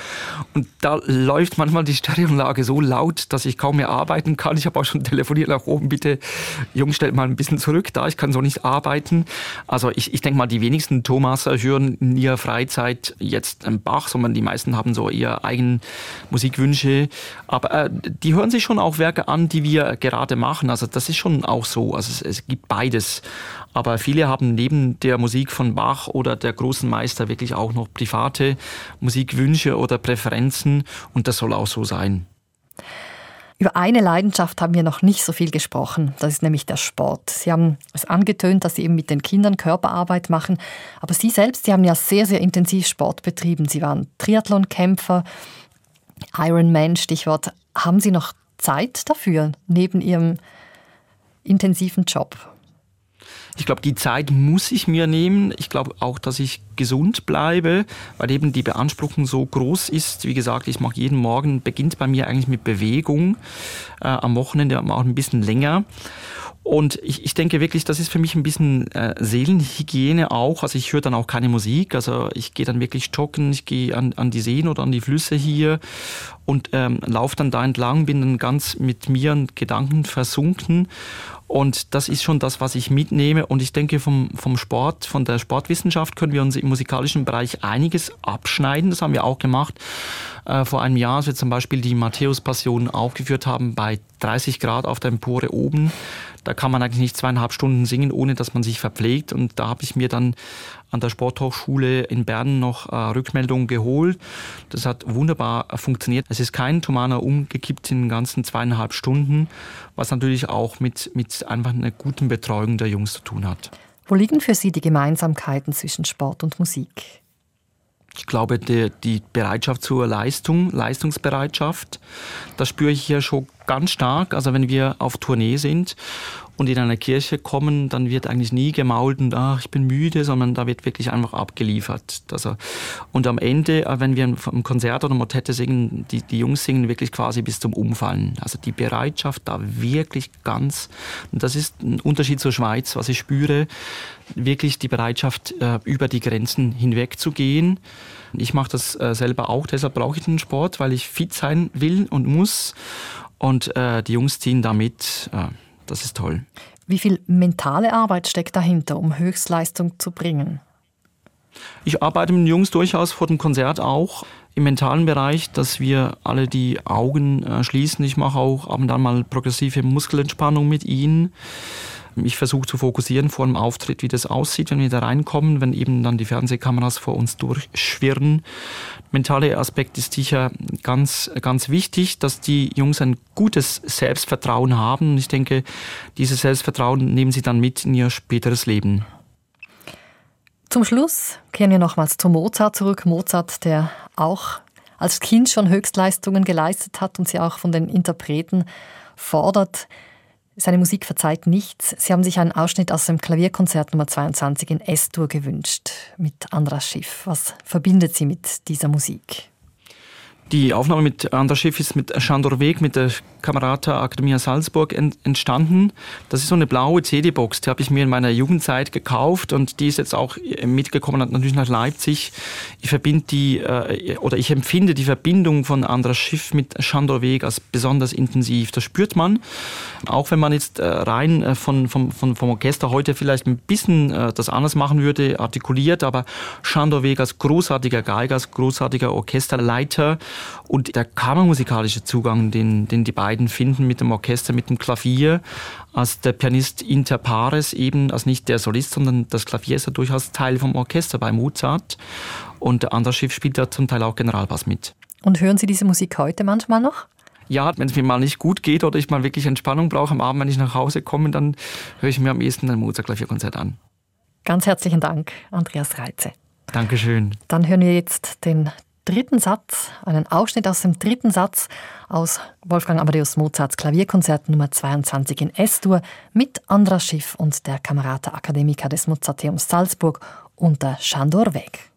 und da läuft manchmal die Stereoanlage so laut, dass ich kaum mehr arbeiten kann. Ich habe auch schon telefoniert nach oben, bitte Jungs, stellt mal ein bisschen zurück da, ich kann so nicht arbeiten. Also ich, ich denke mal, die wenigsten Thomaser hören in ihrer Freizeit jetzt einen Bach, sondern die meisten haben so eher eigenen Musikwünsche. Aber äh, die hören sich schon auch Werke an, die wir gerade machen. Also das ist schon auch so. Also es, es gibt beides. Aber viele haben neben der Musik von Bach oder der großen Meister wirklich auch noch private Musikwünsche oder Präferenzen und das soll auch so sein. Über eine Leidenschaft haben wir noch nicht so viel gesprochen. Das ist nämlich der Sport. Sie haben es angetönt, dass Sie eben mit den Kindern Körperarbeit machen. Aber Sie selbst, Sie haben ja sehr, sehr intensiv Sport betrieben. Sie waren Triathlonkämpfer, Ironman, Stichwort. Haben Sie noch Zeit dafür neben Ihrem intensiven Job? Ich glaube, die Zeit muss ich mir nehmen. Ich glaube auch, dass ich gesund bleibe, weil eben die Beanspruchung so groß ist. Wie gesagt, ich mache jeden Morgen, beginnt bei mir eigentlich mit Bewegung, äh, am Wochenende auch ein bisschen länger. Und ich, ich denke wirklich, das ist für mich ein bisschen äh, Seelenhygiene auch. Also ich höre dann auch keine Musik. Also ich gehe dann wirklich joggen, ich gehe an, an die Seen oder an die Flüsse hier und ähm, laufe dann da entlang, bin dann ganz mit mir und Gedanken versunken. Und das ist schon das, was ich mitnehme. Und ich denke, vom, vom Sport, von der Sportwissenschaft können wir uns im musikalischen Bereich einiges abschneiden. Das haben wir auch gemacht äh, vor einem Jahr, als wir zum Beispiel die Matthäus-Passion aufgeführt haben bei 30 Grad auf der Empore oben. Da kann man eigentlich nicht zweieinhalb Stunden singen, ohne dass man sich verpflegt. Und da habe ich mir dann an der Sporthochschule in Bern noch äh, Rückmeldungen geholt. Das hat wunderbar äh, funktioniert. Es ist kein Tomana umgekippt in den ganzen zweieinhalb Stunden, was natürlich auch mit, mit einfach einer guten Betreuung der Jungs zu tun hat. Wo liegen für Sie die Gemeinsamkeiten zwischen Sport und Musik? Ich glaube, die, die Bereitschaft zur Leistung, Leistungsbereitschaft, das spüre ich hier schon ganz stark. Also wenn wir auf Tournee sind und in einer Kirche kommen, dann wird eigentlich nie gemault und ach, ich bin müde, sondern da wird wirklich einfach abgeliefert. Also, und am Ende, äh, wenn wir im Konzert oder Motette singen, die, die Jungs singen wirklich quasi bis zum Umfallen. Also die Bereitschaft da wirklich ganz, und das ist ein Unterschied zur Schweiz, was ich spüre, wirklich die Bereitschaft, äh, über die Grenzen hinweg zu gehen. Ich mache das äh, selber auch, deshalb brauche ich den Sport, weil ich fit sein will und muss. Und äh, die Jungs ziehen damit. Äh, das ist toll. Wie viel mentale Arbeit steckt dahinter, um Höchstleistung zu bringen? Ich arbeite mit den Jungs durchaus vor dem Konzert auch im mentalen Bereich, dass wir alle die Augen äh, schließen. Ich mache auch ab und an mal progressive Muskelentspannung mit ihnen. Ich versuche zu fokussieren vor dem Auftritt, wie das aussieht, wenn wir da reinkommen, wenn eben dann die Fernsehkameras vor uns durchschwirren. Mentale Aspekt ist sicher ganz, ganz wichtig, dass die Jungs ein gutes Selbstvertrauen haben. Und ich denke, dieses Selbstvertrauen nehmen sie dann mit in ihr späteres Leben. Zum Schluss kehren wir nochmals zu Mozart zurück. Mozart, der auch als Kind schon Höchstleistungen geleistet hat und sie auch von den Interpreten fordert. Seine Musik verzeiht nichts. Sie haben sich einen Ausschnitt aus dem Klavierkonzert Nummer 22 in S-Dur gewünscht mit Andras Schiff. Was verbindet Sie mit dieser Musik? Die Aufnahme mit Anders Schiff ist mit Schandor Weg, mit der Kamerata Akademie Salzburg entstanden. Das ist so eine blaue CD-Box, die habe ich mir in meiner Jugendzeit gekauft und die ist jetzt auch mitgekommen, natürlich nach Leipzig. Ich verbinde die, äh, oder ich empfinde die Verbindung von Andras Schiff mit Schandor Weg als besonders intensiv. Das spürt man, auch wenn man jetzt äh, rein äh, von, vom, vom, Orchester heute vielleicht ein bisschen das anders machen würde, artikuliert, aber Schandor Weg als großartiger Geiger, als großartiger Orchesterleiter, und der kammermusikalische Zugang, den, den die beiden finden mit dem Orchester, mit dem Klavier, als der Pianist inter pares eben, als nicht der Solist, sondern das Klavier ist ja durchaus Teil vom Orchester bei Mozart. Und der Schiff spielt ja zum Teil auch Generalbass mit. Und hören Sie diese Musik heute manchmal noch? ja, wenn es mir mal nicht gut geht oder ich mal wirklich Entspannung brauche am Abend, wenn ich nach Hause komme, dann höre ich mir am ehesten ein Mozart-Klavierkonzert an. Ganz herzlichen Dank, Andreas Reitze. Dankeschön. Dann hören wir jetzt den dritten Satz, einen Ausschnitt aus dem dritten Satz aus Wolfgang Amadeus Mozarts Klavierkonzert Nummer 22 in S-Dur mit Andras Schiff und der Kamerata Akademiker des Mozarteums Salzburg unter Schandor Weg.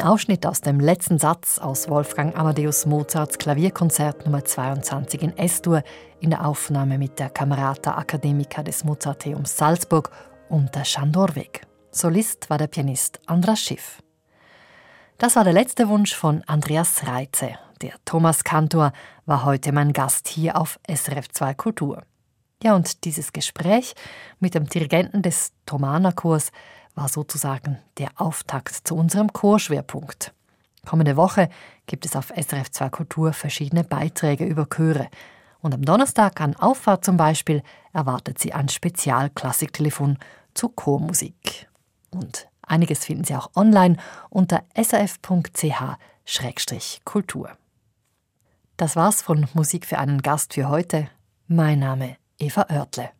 Ein Ausschnitt aus dem letzten Satz aus Wolfgang Amadeus Mozarts Klavierkonzert Nummer 22 in S-Dur in der Aufnahme mit der Camerata Academica des Mozarteums Salzburg unter Schandorweg. Solist war der Pianist Andras Schiff. Das war der letzte Wunsch von Andreas Reitze. Der Thomas Kantor war heute mein Gast hier auf SRF 2 Kultur. Ja, und dieses Gespräch mit dem Dirigenten des Thomaner Chors war sozusagen der Auftakt zu unserem Chorschwerpunkt. Kommende Woche gibt es auf SRF 2 Kultur verschiedene Beiträge über Chöre. Und am Donnerstag an Auffahrt zum Beispiel erwartet Sie ein Spezialklassiktelefon zu Chormusik. Und einiges finden Sie auch online unter srf.ch-kultur. Das war's von Musik für einen Gast für heute. Mein Name Eva Oertle.